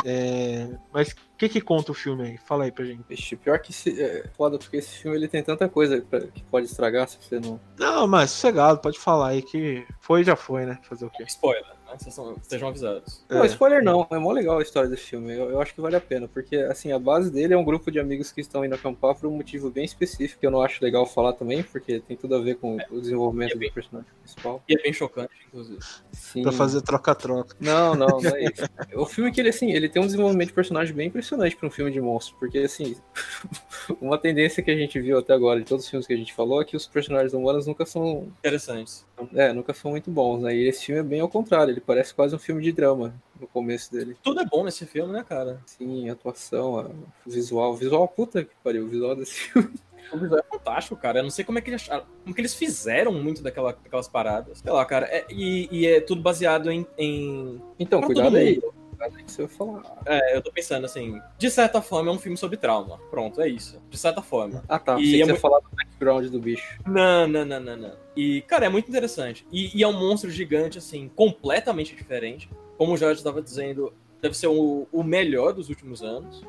É, mas o que que conta o filme aí? Fala aí pra gente. Vixe, pior que se, é foda, porque esse filme ele tem tanta coisa pra, que pode estragar se você não. Não, mas sossegado, pode falar aí que foi já foi, né? Fazer o quê? Spoiler né? Sejam avisados. Não, é. spoiler não, é mó legal a história desse filme. Eu, eu, acho que vale a pena, porque assim, a base dele é um grupo de amigos que estão indo acampar por um motivo bem específico, que eu não acho legal falar também, porque tem tudo a ver com é. o desenvolvimento é bem, do personagem principal. E é bem chocante, inclusive. Sim. Pra fazer troca-troca. Não, não, não é [laughs] isso. o filme que ele, assim, ele tem um desenvolvimento de personagem bem impressionante para um filme de monstro, porque assim, [laughs] uma tendência que a gente viu até agora de todos os filmes que a gente falou é que os personagens humanos nunca são interessantes. É, nunca são muito bons, né? E esse filme é bem ao contrário, ele parece quase um filme de drama no começo dele. Tudo é bom nesse filme, né, cara? Sim, a atuação, o visual. O visual, puta que pariu, o visual desse filme. O visual é fantástico, cara. Eu não sei como é que eles como que eles fizeram muito daquela, daquelas paradas. Sei lá, cara. É, e, e, é tudo baseado em. em... Então, pra cuidado aí. Cuidado aí que você vai falar. É, eu tô pensando assim. De certa forma, é um filme sobre trauma. Pronto, é isso. De certa forma. Ah, tá. E é muito... falar do background do bicho. Não, não, não, não, não. E, cara, é muito interessante. E, e é um monstro gigante, assim, completamente diferente. Como o Jorge estava dizendo, deve ser o, o melhor dos últimos anos.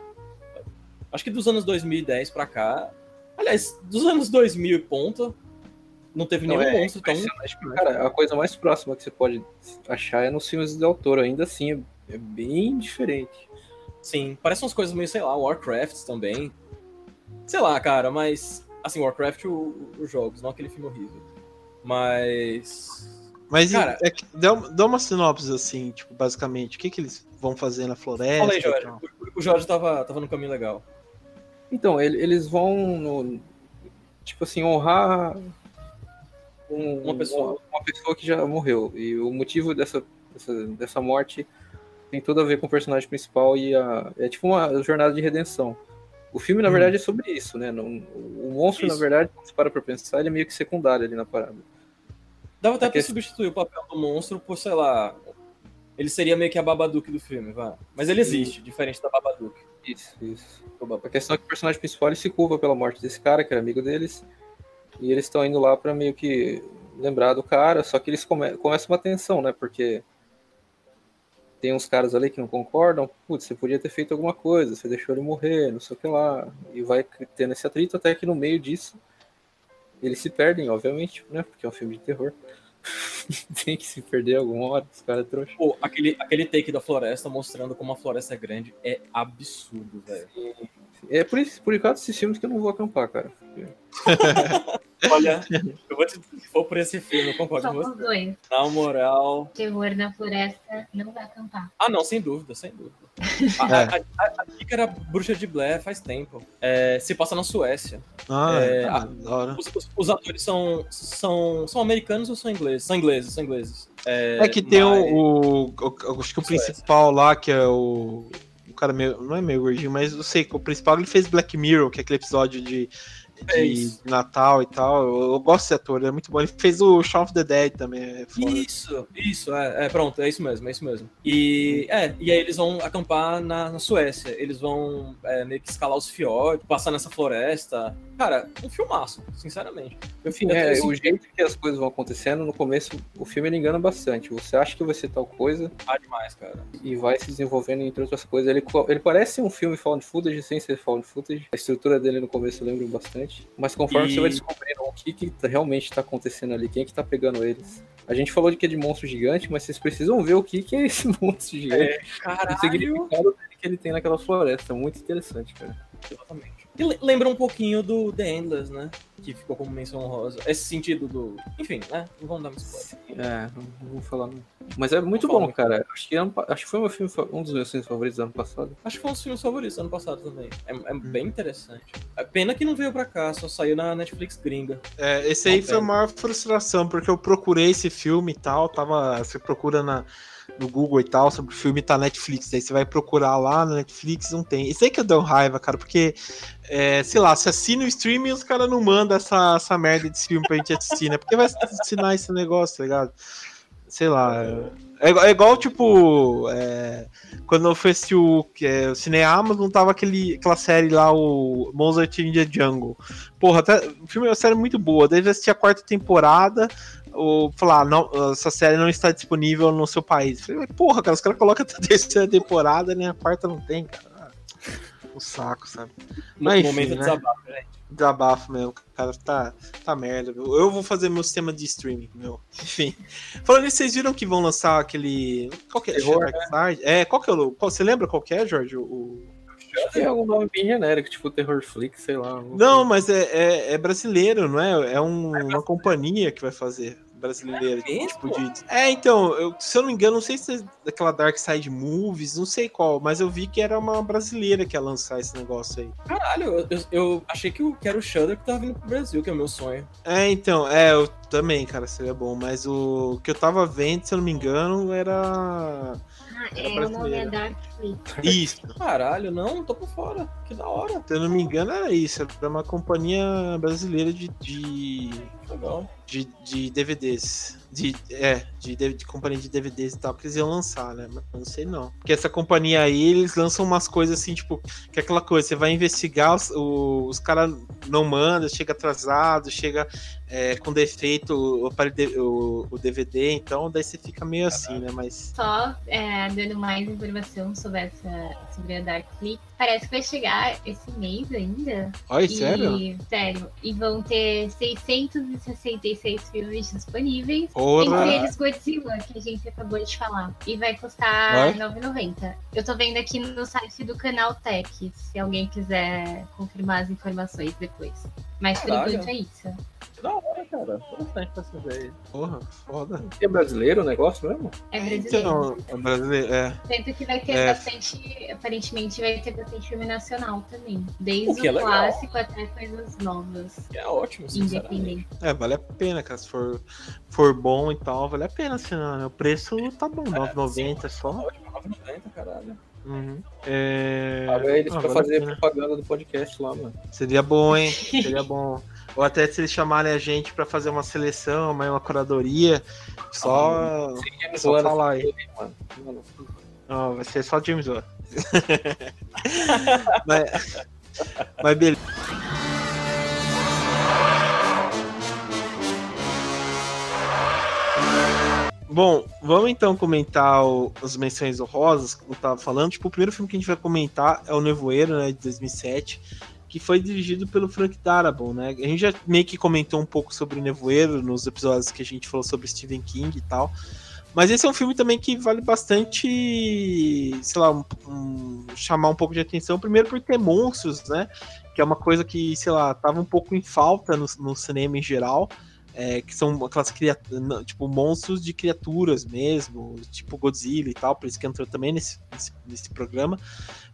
Acho que dos anos 2010 pra cá. Aliás, dos anos 2000 e ponto, não teve nenhum é, monstro tão. Cara, a coisa mais próxima que você pode achar é nos filmes do autor, ainda assim é, é bem diferente. Sim, parece umas coisas meio, sei lá, Warcraft também. Sei lá, cara, mas. Assim, Warcraft, os jogos, não aquele filme horrível. Mas. Mas cara, é, dá, dá uma sinopse assim, tipo, basicamente, o que, que eles vão fazer na floresta? Fala aí, Jorge. O, o Jorge tava, tava no caminho legal. Então, ele, eles vão, no, tipo assim, honrar um, uma, pessoa. Uma, uma, pessoa que já morreu. E o motivo dessa, dessa, dessa morte tem tudo a ver com o personagem principal e a, é tipo uma jornada de redenção. O filme, na hum. verdade, é sobre isso, né? o monstro, isso. na verdade, se para pra pensar, ele é meio que secundário ali na parada. Dava até pra substituir o papel do monstro por, sei lá. Ele seria meio que a Babadook do filme, vai. Mas ele existe, diferente da Babadook. Isso, isso. A questão é que o personagem principal se culpa pela morte desse cara, que era amigo deles. E eles estão indo lá para meio que lembrar do cara, só que eles come começam uma tensão, né? Porque tem uns caras ali que não concordam. Putz, você podia ter feito alguma coisa, você deixou ele morrer, não sei o que lá. E vai tendo esse atrito até que no meio disso eles se perdem, obviamente, né? Porque é um filme de terror. [laughs] tem que se perder alguma hora, os caras é trouxa. Pô, aquele, aquele take da floresta mostrando como a floresta é grande é absurdo, velho. É por, isso, por enquanto esses filmes que eu não vou acampar, cara. [laughs] Olha, [laughs] eu vou te, se for por esse filme, eu concordo com você. Dois. Na moral. Terror na floresta, não vai acampar. Ah, não, sem dúvida, sem dúvida. [laughs] A, é. a, a, a dica era Bruxa de Blair faz tempo. É, se passa na Suécia. Ah, é, é os, os, os, atores são, são, são americanos ou são ingleses? São ingleses, são ingleses. É, é que tem mas... o, o, o, Acho que o principal lá, que é o. O cara meio. Não é meio gordinho, mas eu sei que o principal ele fez Black Mirror, que é aquele episódio de de é Natal e tal. Eu, eu, gosto desse ator, ele é muito bom. Ele fez o Shaun of the Dead também. É isso, isso, é, é, pronto, é isso mesmo, é isso mesmo. E, é, e aí eles vão acampar na, na Suécia. Eles vão é, meio que escalar os fiordes, passar nessa floresta. Cara, um filmaço, sinceramente. Eu, Enfim, é, o jeito que as coisas vão acontecendo, no começo, o filme ele engana bastante. Você acha que vai ser tal coisa. Ah, demais, cara. E vai se desenvolvendo entre outras coisas. Ele, ele parece um filme found footage sem ser found footage. A estrutura dele no começo lembra bastante bastante. Mas conforme e... você vai descobrindo o que, que tá, realmente está acontecendo ali, quem é que tá pegando eles. A gente falou de que é de monstro gigante, mas vocês precisam ver o que, que é esse [laughs] monstro gigante. É, caralho. O significado que ele tem naquela floresta. Muito interessante, cara. Exatamente. E lembra um pouquinho do The Endless, né? Que ficou como menção honrosa. Esse sentido do. Enfim, né? Não vamos dar muito spoiler. É, não vou falar. Não. Mas é muito bom, cara. Acho que, ano, acho que foi meu filme, um dos meus filmes favoritos do ano passado. Acho que foi um dos filmes favoritos do ano passado também. É, é hum. bem interessante. É pena que não veio pra cá, só saiu na Netflix gringa. É, esse aí foi a maior frustração, porque eu procurei esse filme e tal, tava. Você procura na no Google e tal, sobre o filme tá Netflix. Aí você vai procurar lá na Netflix, não tem. Isso aí que eu dou raiva, cara, porque, é, sei lá, se assina o streaming os caras não mandam essa, essa merda de filme pra gente assistir, né? Porque vai assinar esse negócio, tá ligado? Sei lá. É, é igual, tipo, é, quando eu fui assistir o, é, o Cine Amazon, tava aquele, aquela série lá, o Mozart in the Jungle. Porra, até, o filme é uma série muito boa. Deve assistir a quarta temporada, ou falar, não, essa série não está disponível no seu país. falei, porra, cara, os caras colocam a terceira temporada, nem a quarta não tem, cara. O saco, sabe? Mas, enfim, momento né? desabafo, gente. Desabafo mesmo, cara, tá, tá merda. Eu vou fazer meu sistema de streaming, meu. Enfim. Falando nisso, vocês viram que vão lançar aquele. Qual que é? Terror, né? É, qual que é o. Qual, você lembra qual que é, Jorge? O, tem algum nome bem genérico, tipo Terror Flix, sei lá. Não, mas é, é, é, brasileiro, não é? É um, uma companhia que vai fazer brasileira. É, tipo de... é então, eu, se eu não me engano, não sei se é daquela Dark Side Movies, não sei qual, mas eu vi que era uma brasileira que ia lançar esse negócio aí. Caralho, eu, eu achei que, que era o Shudder que tava vindo pro Brasil, que é o meu sonho. É, então, é, eu também, cara, seria bom, mas o que eu tava vendo, se eu não me engano, era é, o nome é Dark Fleet. Isso. [laughs] Caralho, não, tô por fora. Que da hora. Se eu não me engano, era isso. Era uma companhia brasileira de. de... Legal. De, de DVDs. De, é, de, de, companhia de DVDs e tal, que eles iam lançar, né? Mas não sei não. Porque essa companhia aí, eles lançam umas coisas assim, tipo, que é aquela coisa, você vai investigar, os, os, caras não mandam, chega atrasado, chega é, com defeito o, o, o, DVD, então daí você fica meio assim, né? Mas. Só é, dando mais informação sobre essa sobre a Dark Fleet, parece que vai chegar esse mês ainda. Oi, e, sério? Sério. E vão ter 666 filmes disponíveis. Porra. Entre eles Godzilla, que a gente acabou de falar. E vai custar R$ 9,90. Eu tô vendo aqui no site do canal Tech, se alguém quiser confirmar as informações depois. Mas por enquanto é isso. Da hora, cara. Interessante pra você ver. Porra, foda. É brasileiro o negócio mesmo? É brasileiro. Então, é brasileiro, é. Tanto que vai ter É. bastante, aparentemente vai ter bastante filme nacional também. Desde O que é o legal. clássico até coisas novas, É ótimo, independente. É, vale a pena, cara. Se for, for bom e tal, vale a pena assinar, né? O preço tá bom, R$ 9,90 só. Ótimo, 9,90, caralho. Uhum. É... Paga eles Ah, pra vale fazer propaganda do podcast lá, mano. Seria bom, hein? [laughs] Seria bom. Ou até se eles chamarem a gente pra fazer uma seleção, uma uma curadoria, só, James só falar aí. mano. Mano, Não, vai ser só James Wan. [laughs] mas, mas beleza. Bom, vamos então comentar o, as menções honrosas, como eu tava falando. Tipo, o primeiro filme que a gente vai comentar é o Nevoeiro, né, de 2007, que foi dirigido pelo Frank Darabont, né? A gente já meio que comentou um pouco sobre o Nevoeiro nos episódios que a gente falou sobre Stephen King e tal. Mas esse é um filme também que vale bastante, sei lá, um- um- chamar um pouco de atenção. Primeiro por ter monstros, né? Que é uma coisa que, sei lá, tava um pouco em falta no, no cinema em geral. É, que são aquelas criaturas, tipo, monstros de criaturas mesmo, tipo Godzilla e tal, por isso que entrou também nesse, nesse, nesse programa.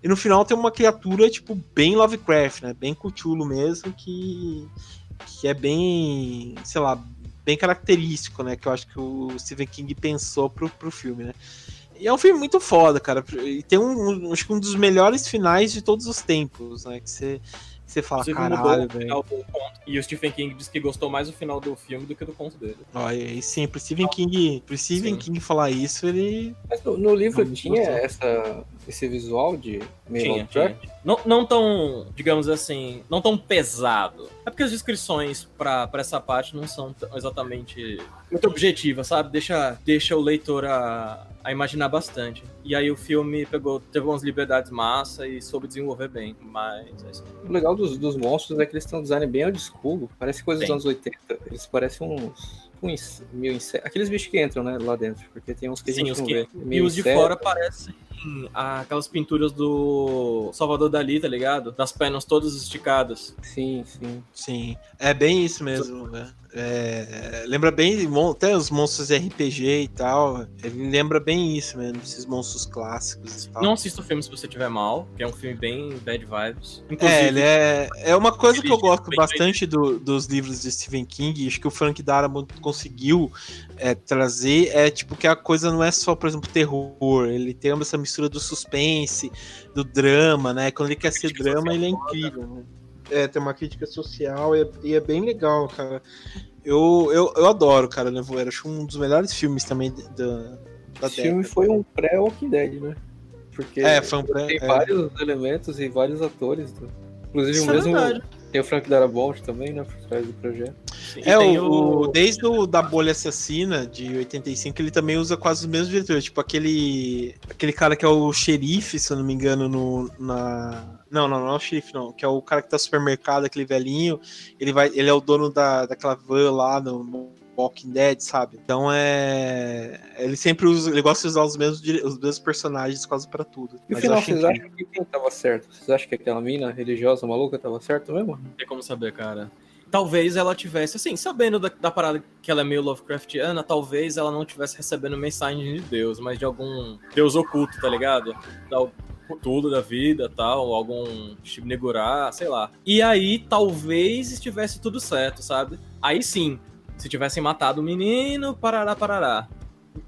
E no final tem uma criatura, tipo, bem Lovecraft, né? Bem Cthulhu mesmo, que, que é bem, sei lá, bem característico, né? Que eu acho que o Stephen King pensou pro, pro filme, né? E é um filme muito foda, cara. E tem um, um- acho que um dos melhores finais de todos os tempos, né? Que você, você fala, mudou caralho, o velho. final do conto. E o Stephen King disse que gostou mais do final do filme do que do conto dele. Olha, e sim, pro Stephen King, pro Stephen Sim. King falar isso, ele. Mas no, no livro Não, tinha essa, esse visual de meio Lovecraft? tinha. Não, não tão, digamos assim, não tão pesado. É porque as descrições pra, pra essa parte não são tão- exatamente muito objetivas, sabe? Deixa, deixa o leitor a, a imaginar bastante. E aí o filme pegou, teve umas liberdades massa e soube desenvolver bem. Mas é isso. O legal dos, dos monstros é que eles têm um design bem old school. Parece coisa dos anos 80. Eles parecem uns. uns mil insetos. Aqueles bichos que entram, né, lá dentro. Porque tem uns que a Sim, gente os não que- vê. E os de fora parecem aquelas pinturas do Salvador Dali, tá ligado? Das pernas todas esticadas. Sim, sim. Sim, é bem isso mesmo, né? É, lembra bem até os monstros de RPG e tal. Ele lembra bem isso mesmo, esses monstros clássicos e tal. Não assista o filme se você tiver mal, que é um filme bem bad vibes. É, ele é, é uma coisa que eu gosto bem bastante do- dos livros de Stephen King, e acho que o Frank Darabont conseguiu é, trazer, é tipo que a coisa não é só, por exemplo, terror, ele tem essa mistura do suspense, do drama, né? Quando ele quer ser Crítica drama, ele é foda. incrível, né? É, tem uma crítica social e é, e é bem legal, cara. Eu, eu, eu adoro, cara, Nevoeiro. Acho um dos melhores filmes também da, da Esse filme foi um pré-Walking Dead, né? Porque É, foi um pré- tem é. vários elementos e vários atores. do- Inclusive Isso o é mesmo. verdade. Tem o Frank Darabont também, né? Por trás do projeto. Sim. É, o, o- desde o da Bolha Assassina, de 85, ele também usa quase os mesmos diretores. Tipo, aquele, aquele cara que é o xerife, se eu não me engano, no, na... Não, não, não é o xerife, não. Que é o cara que tá no supermercado, aquele velhinho. Ele, vai, ele é o dono da, daquela van lá no, no Walking Dead, sabe? Então é... Ele sempre usa... Ele gosta de usar os mesmos, os mesmos personagens quase pra tudo. E o final, acho vocês incrível. acham que quem tava certo? Vocês acham que aquela mina religiosa maluca tava certo mesmo? Não tem como saber, cara. Talvez ela tivesse, assim, sabendo da, da parada que ela é meio Lovecraftiana, talvez ela não tivesse recebendo mensagem de Deus, mas de algum Deus oculto, tá ligado? Da, tudo da vida tal, algum Shibnegurá, sei lá. E aí talvez estivesse tudo certo, sabe? Aí sim, se tivessem matado o menino, parará, parará.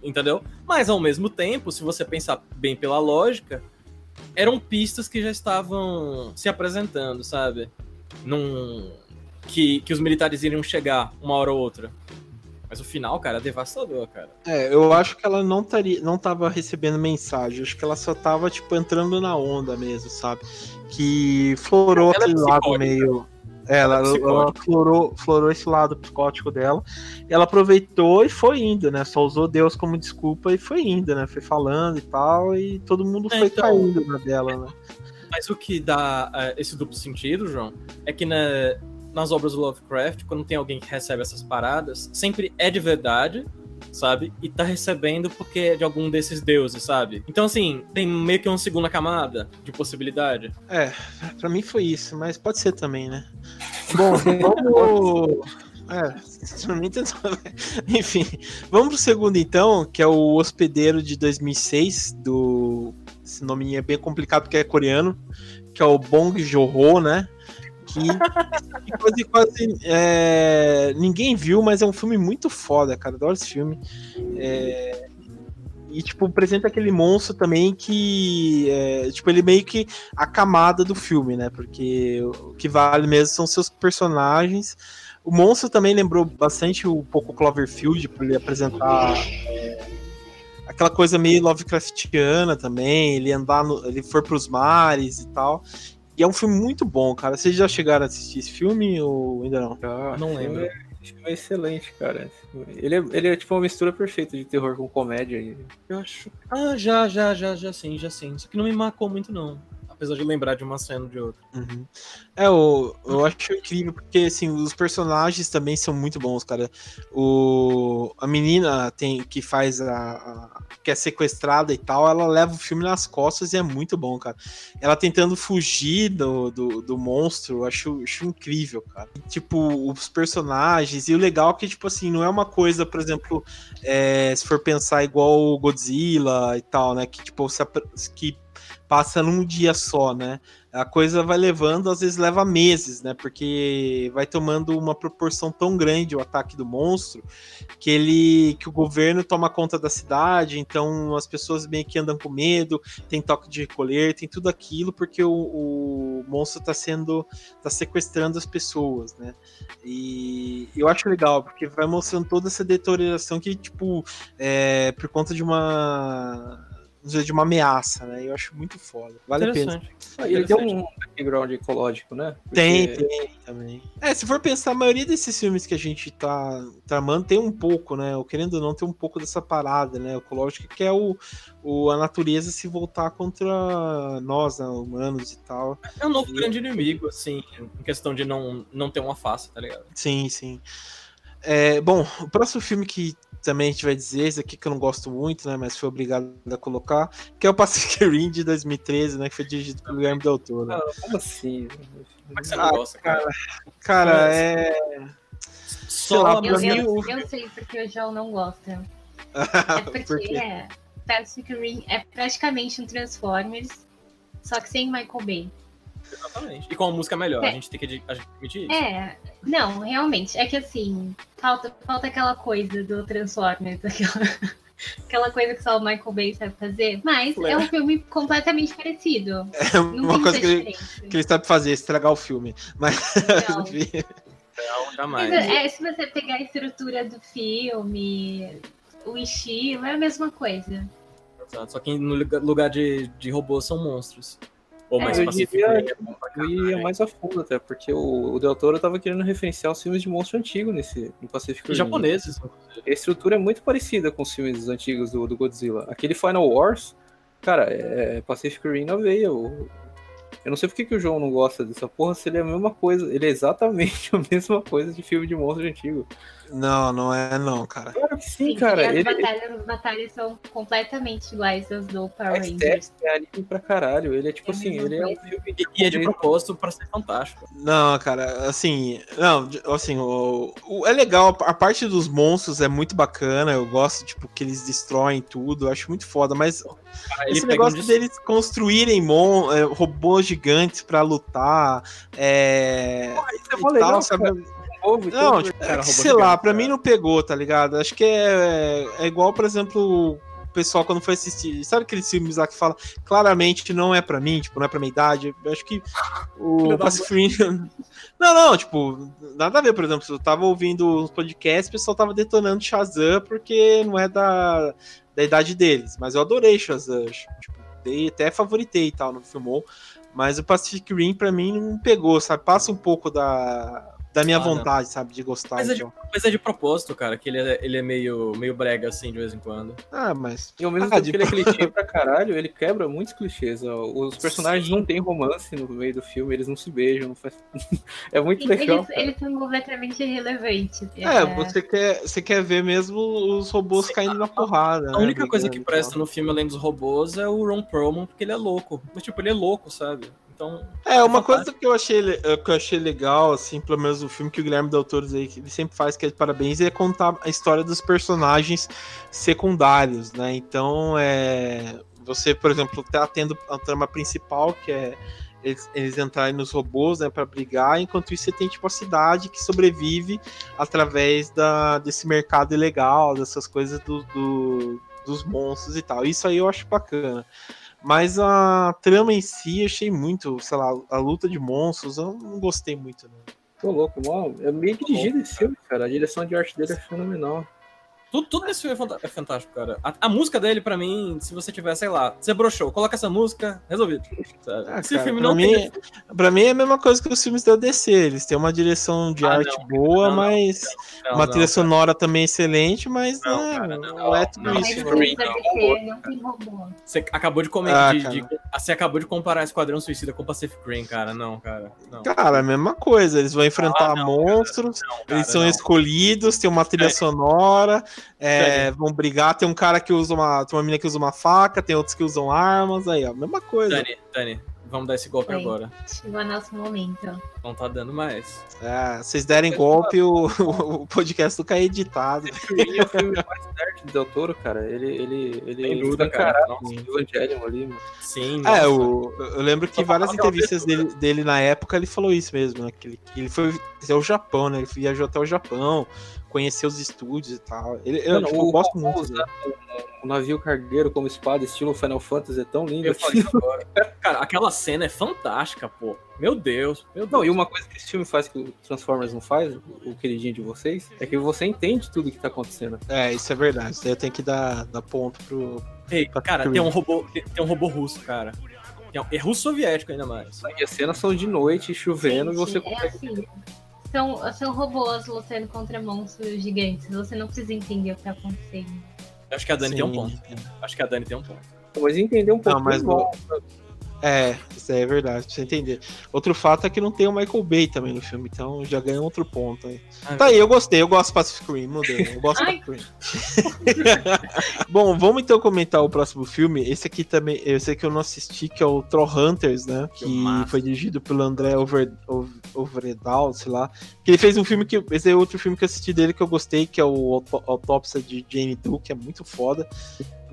entendeu? Mas ao mesmo tempo, se você pensar bem pela lógica, eram pistas que já estavam se apresentando, sabe? Num... Que, que os militares iriam chegar uma hora ou outra. Mas o final, cara, é devastador, cara. É, eu acho que ela não, taria, não tava recebendo mensagem. Acho que ela só tava, tipo, entrando na onda mesmo, sabe? Que florou ela é aquele é lado meio. É, ela, ela, florou, florou esse lado psicótico dela. E ela aproveitou e foi indo, né? Só usou Deus como desculpa e foi indo, né? Foi falando e tal. E todo mundo é, foi então, caindo na dela, né? Mas o que dá uh, esse duplo sentido, João, é que na, nas obras do Lovecraft, quando tem alguém que recebe essas paradas, sempre é de verdade, sabe? E tá recebendo porque é de algum desses deuses, sabe? Então, assim, tem meio que uma segunda camada de possibilidade. É, pra mim foi isso, mas pode ser também, né? Bom, [laughs] vamos. É, [laughs] enfim, vamos pro segundo então, que é o Hospedeiro de 2006, do... Esse nome é bem complicado porque é coreano, que é o Bong Joon-ho, né? Que, quase, quase é, ninguém viu, mas é um filme muito foda, cara. Adoro esse filme. É, e, tipo, apresenta aquele monstro também que. É, tipo, ele meio que a camada do filme, né? Porque o que vale mesmo são seus personagens. O monstro também lembrou bastante o pouco Cloverfield, por ele apresentar. É, aquela coisa meio Lovecraftiana também, ele andar no, ele for para os mares e tal. E é um filme muito bom, cara. Vocês já chegaram a assistir esse filme ou ainda não? Ah, não lembro. É, é excelente, cara. Ele é, ele é tipo uma mistura perfeita de terror com comédia. Eu acho. Ah, já, já, já, já sim, já sim. Só que não me marcou muito, não apesar de lembrar de uma cena ou de outra. Uhum. É, eu, eu acho incrível, porque assim, os personagens também são muito bons, cara. O, a menina tem que faz a, a, que é sequestrada e tal, ela leva o filme nas costas e é muito bom, cara. Ela tentando fugir do, do, do monstro, eu acho, acho incrível, cara. Tipo, os personagens, e o legal é que, tipo assim, não é uma coisa, por exemplo, é, se for pensar igual o Godzilla e tal, né? Que, tipo, se, que passa num dia só, né? A coisa vai levando, às vezes leva meses, né? Porque vai tomando uma proporção tão grande o ataque do monstro que ele que o governo toma conta da cidade, então as pessoas meio que andam com medo, tem toque de recolher, tem tudo aquilo porque o, o monstro está sendo tá sequestrando as pessoas, né? E eu acho legal porque vai mostrando toda essa deterioração que tipo é, por conta de uma de uma ameaça, né? Eu acho muito foda. Vale a pena. Ah, ele tem um background ecológico, né? Porque... Tem, tem também. É, se for pensar, a maioria desses filmes que a gente tá tramando tem um pouco, né? Ou querendo ou não, tem um pouco dessa parada, né? Ecológica, que é o, o, a natureza se voltar contra nós, né, humanos e tal. É um novo e... grande inimigo, assim, em questão de não, não ter uma face, tá ligado? Sim, sim. É, bom, o próximo filme que também a gente vai dizer, esse aqui que eu não gosto muito, né, mas foi obrigado a colocar, que é o Pacific Rim de 2013, né, que foi dirigido pelo Guilherme Del Toro. Ah, como assim? Como é que você não ah, gosta, cara? Cara, é... Só lá, eu, eu, eu, sei porque o João não gosta. [laughs] é porque Por é, Pacific Rim é praticamente um Transformers, só que sem Michael Bay. Exatamente. E com a música melhor, é. a gente tem que admitir isso. É, não, realmente. É que assim, falta, falta aquela coisa do Transformers, aquela, [laughs] aquela coisa que só o Michael Bay sabe fazer. Mas é um filme completamente parecido. É uma coisa que ele, que ele sabe fazer, estragar o filme. Mas. [laughs] Não. não, jamais. É, se você pegar a estrutura do filme, o estilo, é a mesma coisa. Exato, só que no lugar de, de robôs são monstros. Ou mais é, Pacific Rim é Eu ia mais a fundo até, porque o, o Del Toro tava querendo referenciar os filmes de monstro antigo nesse, no Pacific Rim. japoneses. A estrutura é muito parecida com os filmes antigos do, do Godzilla. Aquele Final Wars, cara, é Pacific Rim na veia. O, eu não sei por que, que o João não gosta dessa porra, se ele é a mesma coisa. Ele é exatamente [laughs] a mesma coisa de filme de monstro antigo. Não, não é não, cara. Claro que sim, sim cara. As, ele... batalhas, as batalhas são completamente iguais às do Power Rangers. É anime pra caralho. Ele é tipo é assim, ele é um filme de E é de propósito pra ser fantástico. Não, cara, assim, não, assim, o, o, é legal, a parte dos monstros é muito bacana, eu gosto, tipo, que eles destroem tudo, eu acho muito foda, mas ah, esse negócio um deles construírem mon, é, robôs gigantes pra lutar, é... Porra, isso é legal, tal, sabe? Povo. Não, tipo, cara, sei lá, pra mim não pegou, tá ligado? Acho que é, é igual, por exemplo, o pessoal quando foi assistir. Sabe aqueles filmes lá que fala claramente que não é pra mim, tipo, não é pra minha idade? Eu acho que o Pacific [laughs] Não, não, tipo, nada a ver, por exemplo, eu tava ouvindo os podcasts, o pessoal tava detonando Shazam porque não é da, da idade deles. Mas eu adorei Shazam. Tipo, dei, até favoritei e tal, não filmou. Mas o Pacific Rim, pra mim, não pegou, sabe? Passa um pouco da, da minha ah, vontade, não. sabe, de gostar. Mas, então. é de, então. mas é de propósito, cara, que ele é, ele é meio, meio brega, assim, de vez em quando. Ah, mas... E ao mesmo ah, tempo que ele é clichê [laughs] pra caralho, ele quebra muitos clichês. Ó. Os personagens Sim. não têm romance no meio do filme, eles não se beijam, não faz... [laughs] é muito legal. Eles, eles, são completamente irrelevantes. É, é, Você, quer, você quer ver mesmo os robôs Sim, caindo a, na porrada. A, a né, única coisa que presta no filme, além dos robôs, é o Ron Perlman, porque ele é louco. Mas, tipo, ele é louco, sabe? Então, é, uma coisa que eu achei eh, que eu achei legal, assim, pelo menos o filme que o Guilherme Del Toro aí, que ele sempre faz, que é de parabéns, é contar a história dos personagens secundários, né? Então, é, você, por exemplo, tá tendo a trama principal, que é eles, eles entrarem nos robôs, né, para brigar, enquanto isso você tem, tipo, a cidade que sobrevive através da, desse mercado ilegal, dessas coisas do, do dos monstros e tal. Isso aí eu acho bacana. Mas a trama em si, achei muito, sei lá, a luta de monstros, eu não gostei muito, né? Tô louco, mano. É meio dirigido esse filme, cara. A direção de arte dele é fenomenal. Tudo, tudo nesse filme é, é fantástico, cara. A, a, música dele, pra mim, se você tiver, sei lá, você broxou, coloca essa música, resolvido. Ah, Esse cara, filme não mim, tem... Pra mim é a mesma coisa que os filmes da DC. Eles têm uma direção de ah, arte não, boa, não, mas. Não, uma trilha sonora também excelente, mas não, né, cara, não, é tudo isso. Você acabou de comentar. Ah, de, de, você acabou de comparar Esquadrão Suicida com Pacific Rim, cara. Não, cara. Cara, a mesma coisa. Eles vão enfrentar ah, monstros, cara, eles são escolhidos, tem uma trilha é. sonora. É, vão brigar, tem um cara que usa uma. Tem uma menina que usa uma faca, tem outros que usam armas, aí, ó, mesma coisa. Dani, Dani, vamos dar esse golpe Oi, agora. Chegou nosso momento. Não tá dando mais. É, vocês derem golpe, o, o podcast cai editado. Ele é o filme mais nerd do Del Toro, cara. Ele, ele, ele, dúvida, cara. Evangelion ali, mano. Sim, é, nossa. É, o, eu lembro que várias entrevistas dele, dele na época ele falou isso mesmo, né? Que ele, que ele foi até o Japão, né? Ele viajou até o Japão conhecer os estúdios e tal. Ele, eu, Mano, tipo, eu gosto muito. Usar o navio cargueiro como espada, estilo Final Fantasy, é tão lindo. Assim. [laughs] Cara, aquela cena é fantástica, pô. Meu Deus, meu Deus. Não, e uma coisa que esse filme faz que o Transformers não faz, o queridinho de vocês, é que você entende tudo que tá acontecendo. É, isso é verdade. Isso eu tenho que dar, dar ponto pro. Ei, cara, tem um robô, tem, tem um robô russo, cara. É russo soviético ainda mais. E as cenas são de noite, chovendo, Gente, e você é assim são, são robôs lutando contra monstros gigantes. Você não precisa entender o que tá acontecendo. Acho que a Dani Sim. tem um ponto. Acho que a Dani tem um ponto. Mas entender um pouco não, mas bom. É, isso é verdade, pra você entender. Outro fato é que não tem o Michael Bay também no filme, então já ganha outro ponto aí. Ai, tá aí, eu gostei, eu gosto do Pacific Rim, mudei, eu gosto do Pacific Rim. [laughs] Bom, vamos então comentar o próximo filme. Esse aqui também, esse aqui eu não assisti, que é o Troll Hunters, né? Que, que foi dirigido pelo André Over, Over, Overedal, sei lá. Que ele fez um filme que. Esse é outro filme que eu assisti dele que eu gostei, que é o Autópsia de Jane Doe, que é muito foda.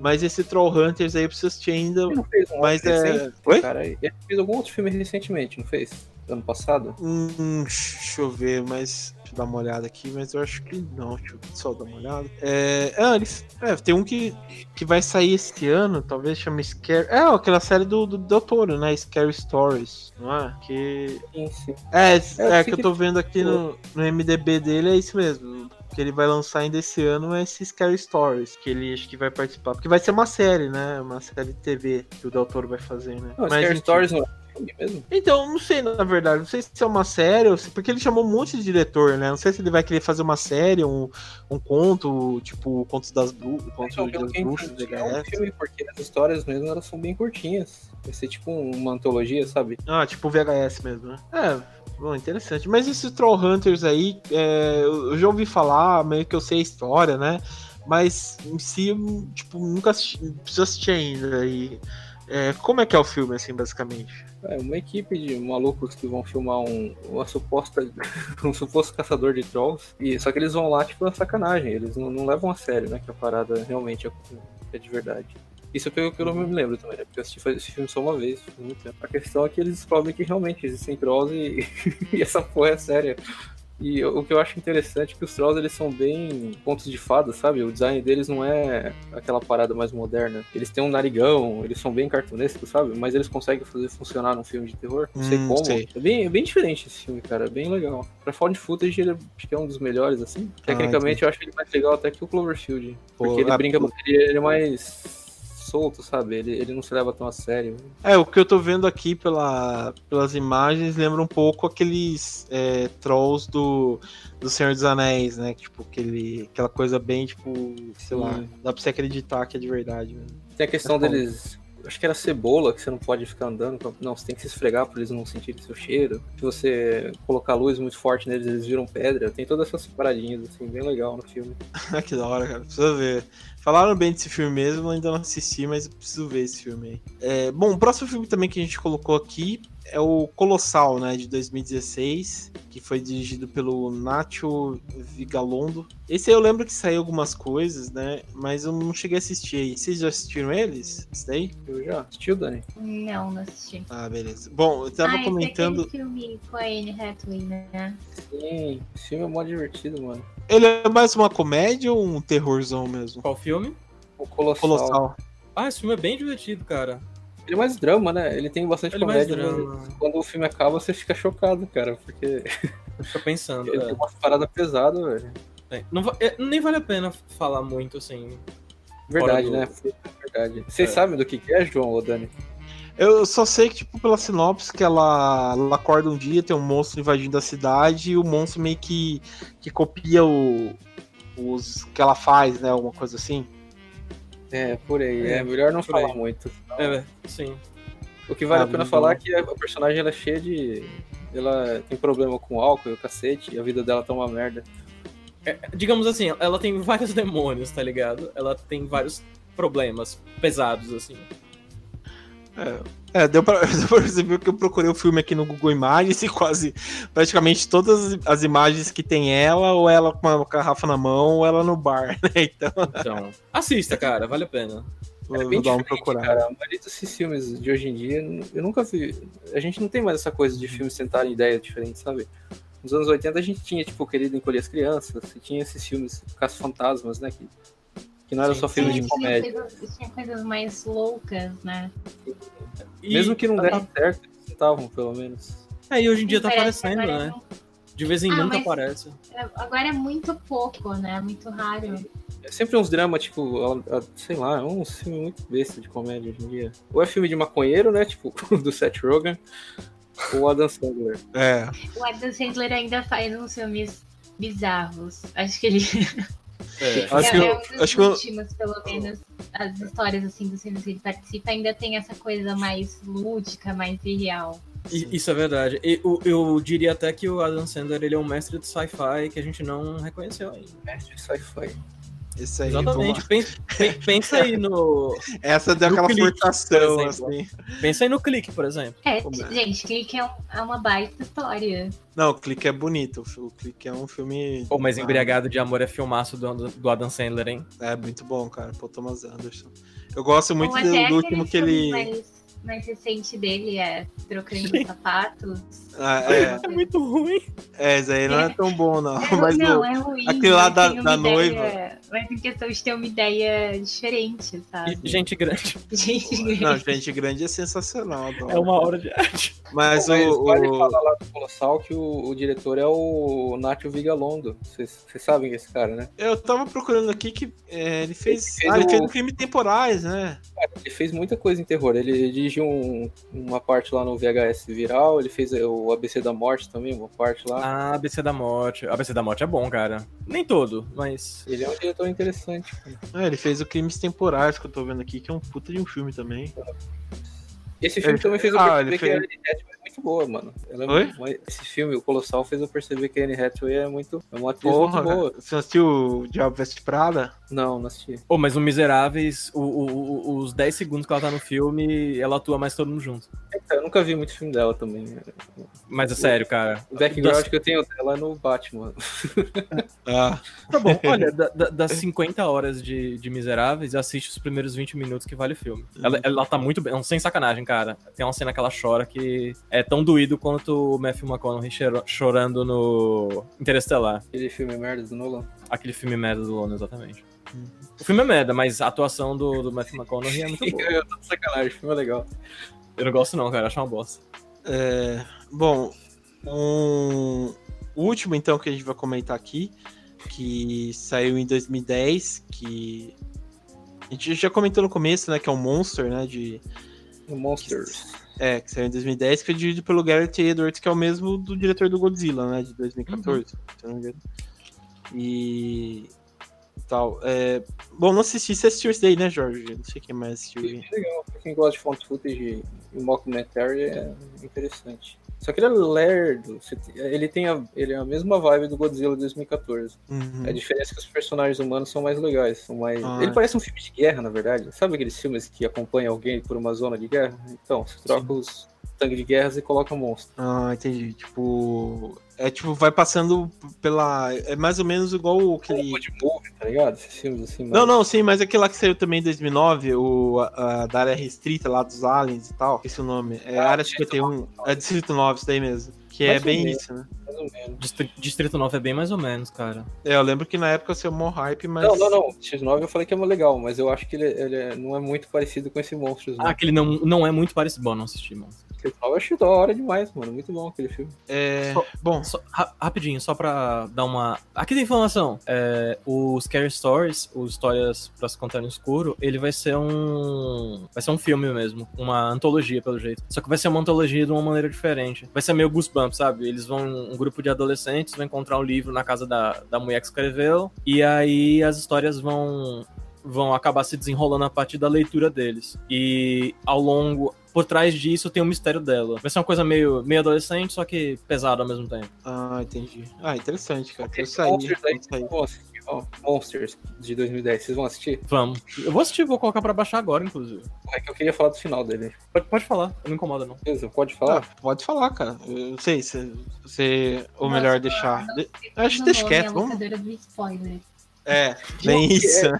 Mas esse Troll Hunters aí eu preciso assistir ainda. Ele não fez um mas é. Oi? Cara, ele fez algum outro filme recentemente, não fez? Ano passado? Hum, deixa eu ver, mas. Deixa eu dar uma olhada aqui, mas eu acho que não. Deixa eu só dar uma olhada. É, ah, eles, é, tem um que, que vai sair esse ano, talvez chama Scary. É, aquela série do, do Doutor, né? Scary Stories, não é? Que. Sim, sim. É, é, é que eu tô vendo aqui no, no MDB dele, é isso mesmo que ele vai lançar ainda esse ano é esse Scary Stories, que ele acho que vai participar. Porque vai ser uma série, né? Uma série de TV que o Del Toro vai fazer, né? Não, Mas, Scary Stories não é mesmo? Então, não sei, na verdade. Não sei se é uma série, ou se, porque ele chamou um monte de diretor, né? Não sei se ele vai querer fazer uma série, um, um conto, tipo, Contos das, Bru Contos então, das Bruxas, É um filme, porque as histórias mesmo, elas são bem curtinhas. Vai ser tipo uma antologia, sabe? Ah, tipo VHS mesmo, né? É, Bom, interessante. Mas esses Troll Hunters aí, é, eu já ouvi falar, meio que eu sei a história, né? Mas em si, tipo, nunca assisti, preciso ainda. E, é, como é que é o filme, assim, basicamente? É uma equipe de malucos que vão filmar um, uma suposta, [laughs] um suposto caçador de trolls. E, só que eles vão lá, tipo, na sacanagem. Eles não, não levam a sério, né? Que a parada realmente é, é de verdade. Isso é pelo que eu não me lembro também, né? Porque eu assisti esse filme só uma vez, muito tempo. A questão é que eles descobrem que realmente existem trolls e, [laughs] e essa porra é séria. E o que eu acho interessante é que os Trolls eles são bem pontos de fada, sabe? O design deles não é aquela parada mais moderna. Eles têm um narigão, eles são bem cartunescos, sabe? Mas eles conseguem fazer funcionar num filme de terror. Não sei Hum, como. sei. É, bem, é bem diferente esse filme, cara. É bem legal. Pra found footage, ele acho que é um dos melhores, assim. Tecnicamente, eu acho ele mais legal até que o Cloverfield. Pô, Porque ele ah, brinca, ele, ele é mais solto, sabe? Ele, ele não se leva tão a sério. É, o que eu tô vendo aqui pela, pelas imagens lembra um pouco aqueles é, trolls do, do Senhor dos Anéis, né? Tipo, aquele, aquela coisa bem, tipo, sei lá, dá pra você acreditar que é de verdade. Né? Tem a questão É deles. Acho que era cebola, que você não pode ficar andando. Não, você tem que se esfregar pra eles não sentirem seu cheiro. Se você colocar luz muito forte neles, eles viram pedra. Tem todas essas paradinhas, assim, bem legal no filme. [laughs] que da hora, cara. Precisa ver. Falaram bem desse filme mesmo, ainda não assisti, mas preciso ver esse filme aí. É, bom, o próximo filme também que a gente colocou aqui é o Colossal, né, de 2016, que foi dirigido pelo Nacho Vigalondo. Esse aí eu lembro que saiu algumas coisas, né, mas eu não cheguei a assistir aí. Vocês já assistiram eles? Isso daí? Eu já assistiu, Dani? Não, não assisti. Ah, beleza. Bom, eu tava ah, esse é comentando... aquele filme com a Anne Hathaway, né? Sim, esse filme é mó divertido, mano. Ele é mais uma comédia ou um terrorzão mesmo? Qual filme? O Colossal. Colossal. Ah, esse filme é bem divertido, cara. Ele é mais drama, né? Ele tem bastante Ele é mais comédia, drama. mas quando o filme acaba, você fica chocado, cara. Porque Tô pensando. ele é. tem uma parada pesada, velho. É, não é, nem vale a pena falar muito, assim. Verdade, Fora né? Verdade. Vocês É. sabem do que é, João ou Dani? Eu só sei que, tipo, pela sinopse, que ela, ela acorda um dia, tem um monstro invadindo a cidade e o monstro meio que, que copia o, os que ela faz, né? Alguma coisa assim. É, por aí. É, É, melhor não por aí. falar muito. É, sim. O que vale Ah, a pena falar bom. é que a personagem ela é cheia de. Ela tem problema com álcool e o cacete, e a vida dela tá uma merda. Digamos assim, ela tem vários [laughs] demônios, tá ligado? Ela tem vários problemas pesados, assim. É, deu pra, [laughs] deu pra perceber que eu procurei o filme aqui no Google Imagens e quase, praticamente todas as imagens que tem ela, ou ela com uma garrafa na mão, ou ela no bar, [laughs] né? Então, Então, assista, cara, vale a pena. Vou, É bem vou dar uma diferente, procurada. cara. A maioria desses filmes de hoje em dia, eu nunca vi. A gente não tem mais essa coisa de filmes tentarem ideias diferentes, sabe? Nos anos 80 a gente tinha, tipo, Querido Encolher as Crianças, e tinha esses filmes Caça Fantasmas, né? Que, que não era só filme de tinha comédia. coisas, tinha coisas mais loucas, né? E, Mesmo que não desse certo, eles tentavam, pelo menos. É, e hoje em dia tá aparecendo, né? De vez em Ah, nunca aparece. é- Agora é muito pouco, né? Muito raro. É sempre uns dramas, tipo, sei lá, é um filme muito besta de comédia hoje em dia. Ou é filme de maconheiro, né? Tipo, [laughs] do Seth Rogen, ou Adam Sandler. É, O Adam Sandler ainda faz uns filmes bizarros. Acho que ele É. [laughs] Acho é, que eu- é um dos acho que eu- últimos, pelo menos. As histórias assim dos filmes que ele participa ainda tem essa coisa mais lúdica, mais irreal. Isso é verdade. E, o- eu diria até que o Adam Sandler ele é um mestre de sci-fi que a gente não reconheceu ainda. Mestre sci-fi. esse aí. Exatamente. Pensa, pen- pensa aí no. [laughs] Essa deu aquela No clique, forçação, por exemplo. assim. Pensa aí no clique, por exemplo. É, Como é? gente, Clique é, um- é uma baita história. Não, o Clique é bonito. O Clique é um filme. Pô, mas Embriagado de Amor é filmaço do, do Adam Sandler, hein? É muito bom, cara. Pô, Thomas Anderson. Eu gosto muito do, até do último que ele. Mais, recente dele é Trocando sapatos. Ah, é, É muito ruim. é, esse aí não é tão bom, não. É, Mas não, o- é ruim. aquele lá da- da ideia- noiva. Mas em questão de ter uma ideia diferente, sabe? E gente grande. Gente, Não, Gente Grande é sensacional. adoro. É uma hora de arte. Mas Mas o. vale o- falar lá do Colossal que o, o diretor é o Nacho Vigalondo. Vocês vocês sabem esse cara, né? Eu tava procurando aqui que é, ele fez. Ele fez ah, ele o- fez um crime temporais, né? Ele fez muita coisa em terror. Ele dirigiu um- uma parte lá no VHS Viral, ele fez o ABC da Morte também, uma parte lá. Ah, ABC da Morte. ABC da Morte é bom, cara. Nem todo, mas. Ele é um diretor interessante. cara. É, ele fez o Crimes Temporais, que eu tô vendo aqui, que é um puta de um filme também. Esse filme Ele- também fez eu ah, perceber ele que a fez- Anne Hathaway é muito boa, mano. Ela é Oi? muito- esse filme, o Colossal, fez eu perceber que a Anne Hathaway é muito. É uma atriz Porra, muito boa. você assistiu o Diabo Veste Prada? Não, não assisti. Pô, mas o Miseráveis, o, o, os 10 segundos que ela tá no filme, ela atua mais todo mundo junto. Eu nunca vi muito filme dela também. Mas é sério, cara. O background das... que eu tenho dela é no Batman. [laughs] ah. Tá bom, olha, da, da, das 50 horas de, de Miseráveis, assiste os primeiros 20 minutos que vale o filme. Ela, ela tá muito bem, sem sacanagem, cara. Tem uma cena que ela chora que é tão doído quanto o Matthew McConaughey chorando no Interestelar. Aquele filme merda do Nolan. Aquele filme merda do Nolan, exatamente. O filme é merda, mas a atuação do, do Matthew McConaughey é muito [laughs] boa. eu tô de sacanagem, o filme é legal. Eu não gosto não, cara, acho uma bosta. É, bom, um... o último então que a gente vai comentar aqui, que saiu em 2010, que a gente já comentou no começo, né, que é o um Monster, né, de... O Monsters. É, que saiu em 2010, que foi dirigido pelo Gareth Edwards, que é o mesmo do diretor do Godzilla, né, de 2014, uhum. se não me engano. E tal. É... Bom, não assisti. Você assistiu esse daí, né, Jorge? Não sei quem mais assistiu. É legal. Pra quem gosta de font footage e mockumentary é interessante. Só que ele é lerdo. Ele tem a, ele é a mesma vibe do Godzilla 2014. Uhum. A diferença é que os personagens humanos são mais legais. São mais... Ah, ele é. parece um filme de guerra, na verdade. Sabe aqueles filmes que acompanham alguém por uma zona de guerra? Então, você troca Sim. os tanques de guerras e coloca monstro. Ah, entendi. Tipo, é tipo, vai passando pela. É mais ou menos igual aquele. De movie, tá ligado? Esses filmes assim. Não, não, sim, mas aquele lá que saiu também em 2009, o, a, a da área restrita lá dos aliens e tal. Esse é o nome. É ah, Área 51. É Distrito 9, isso daí mesmo. Que mais é bem menos, isso, né? Mais ou menos. Distrito 9 é bem mais ou menos, cara. É, eu lembro que na época saiu mó hype, mas. Não, não, não. X9 eu falei que é legal, mas eu acho que ele, ele é, não é muito parecido com esse monstro. Ah, que ele não, não é muito parecido. Bom, não assisti, mano. Eu acho da hora demais, mano. Muito bom aquele filme. É. Só, bom, só, ra rapidinho, só pra dar uma. Aqui tem informação. É, o Scary Stories, o Histórias pra se contar no escuro, ele vai ser um. Vai ser um filme mesmo. Uma antologia, pelo jeito. Só que vai ser uma antologia de uma maneira diferente. Vai ser meio Goosebumps, sabe? Eles vão. Um grupo de adolescentes vai encontrar um livro na casa da, da mulher que escreveu. E aí as histórias vão vão acabar se desenrolando a partir da leitura deles. E ao longo, por trás disso tem o mistério dela. Vai ser uma coisa meio, meio adolescente, só que pesada ao mesmo tempo. Ah, entendi. Ah, interessante, cara. Eu saí. Monsters de 2010, vocês vão assistir? Vamos. Eu vou assistir, vou colocar pra baixar agora, inclusive. É que eu queria falar do final dele. Pode, pode falar, não me incomoda, não. Beleza, pode falar? Ah, pode falar, cara. Eu não sei se você. Ou melhor deixar. De... Acho que deixa quieto. Vamos. É, bem isso. É,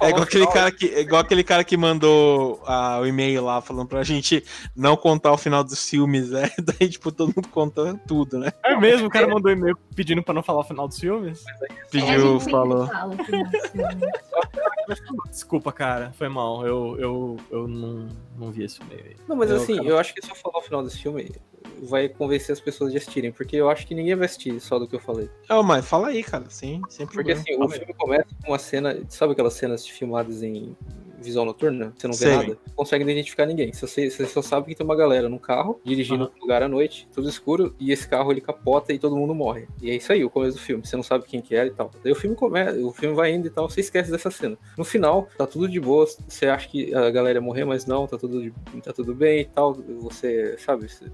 é igual aquele, cara que, é igual aquele cara que mandou ah, o e-mail lá falando pra gente não contar o final dos filmes, né? [laughs] Daí, tipo, todo mundo conta tudo, né? É mesmo, o cara mandou e-mail pedindo pra não falar o final dos filmes? Pediu, é, falou. Desculpa, cara, foi mal. Eu, eu, eu não, não vi esse e-mail aí. Não, mas eu, assim, cara... eu acho que se eu falar o final desse filme, vai convencer as pessoas de assistirem, porque eu acho que ninguém vai assistir só do que eu falei. É, mas fala aí, cara, sim, sempre. Porque assim, o filme começa com uma cena, sabe aquelas cenas filmadas em visão noturna, você não vê Sei. nada, não consegue identificar ninguém. Você, você só sabe que tem uma galera no carro, dirigindo uhum. um lugar à noite, tudo escuro, e esse carro ele capota e todo mundo morre. E é isso aí, o começo do filme. Você não sabe quem que é e tal. Daí o filme começa, o filme vai indo e tal, você esquece dessa cena. No final, tá tudo de boa, você acha que a galera ia morrer, mas não, tá tudo, de, tá tudo bem e tal. Você, sabe, você,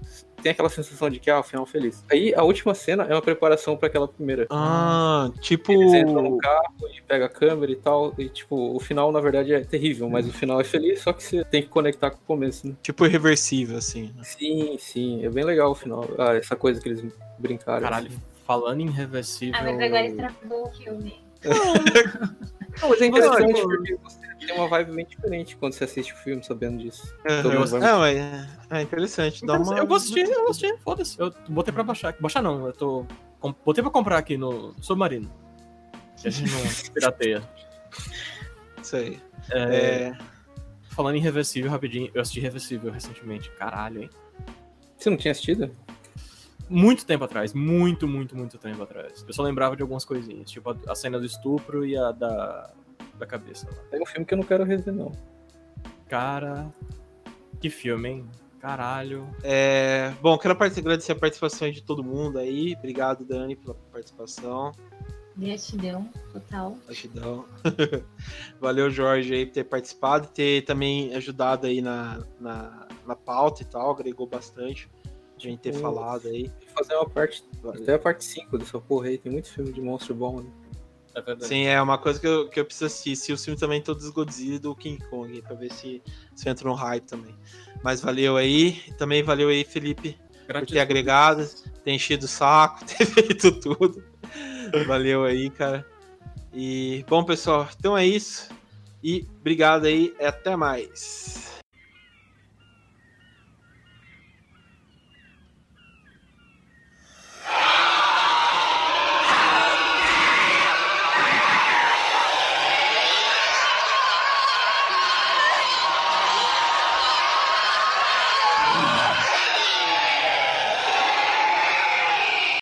tem aquela sensação de que, ah, o final feliz. Aí a última cena é uma preparação para aquela primeira. Ah, tipo. Eles entram no carro e pega a câmera e tal. E, tipo, o final, na verdade, é terrível, mas o final é feliz, só que você tem que conectar com o começo, né? Tipo irreversível, assim. Né? Sim, sim. É bem legal o final. Ah, essa coisa que eles brincaram. Caralho, assim. falando em reversível. Ah, mas agora estragou o filme. [laughs] Não, mas é interessante porque você tem uma vibe bem diferente quando você assiste o filme sabendo disso. Uhum. Não, é, é interessante. Dá uma... Eu vou assistir, eu vou assistir, foda-se. Eu botei pra baixar. Baixar não, eu tô. Botei pra comprar aqui no Submarino. Que a gente não pirateia. Isso aí. É... é... Falando em Reversível, rapidinho, eu assisti Reversível recentemente. Caralho, hein? Você não tinha assistido? Muito tempo atrás, muito, muito, muito tempo atrás. Eu só lembrava de algumas coisinhas, tipo a, a cena do estupro e a da, da cabeça. É um filme que eu não quero rever, não. Cara, que filme, hein? Caralho. É, bom, quero agradecer a participação de todo mundo aí. Obrigado, Dani, pela participação. Gratidão, total. Gratidão. [laughs] Valeu, Jorge, aí, por ter participado e ter também ajudado aí na, na, na pauta e tal, agregou bastante de a gente ter Vou falado aí. Fazer uma parte, até a parte 5 dessa porra aí, tem muito filme de monstro bom, né? É. Sim, é uma coisa que eu, que eu preciso assistir. Se o filme também todo Godzilla do King Kong, pra ver se, se entra no hype também. Mas valeu aí. Também valeu aí, Felipe, por ter agregado, ter enchido o saco, [laughs] ter feito tudo. Valeu aí, cara. E bom, pessoal, então é isso. E obrigado aí, até mais.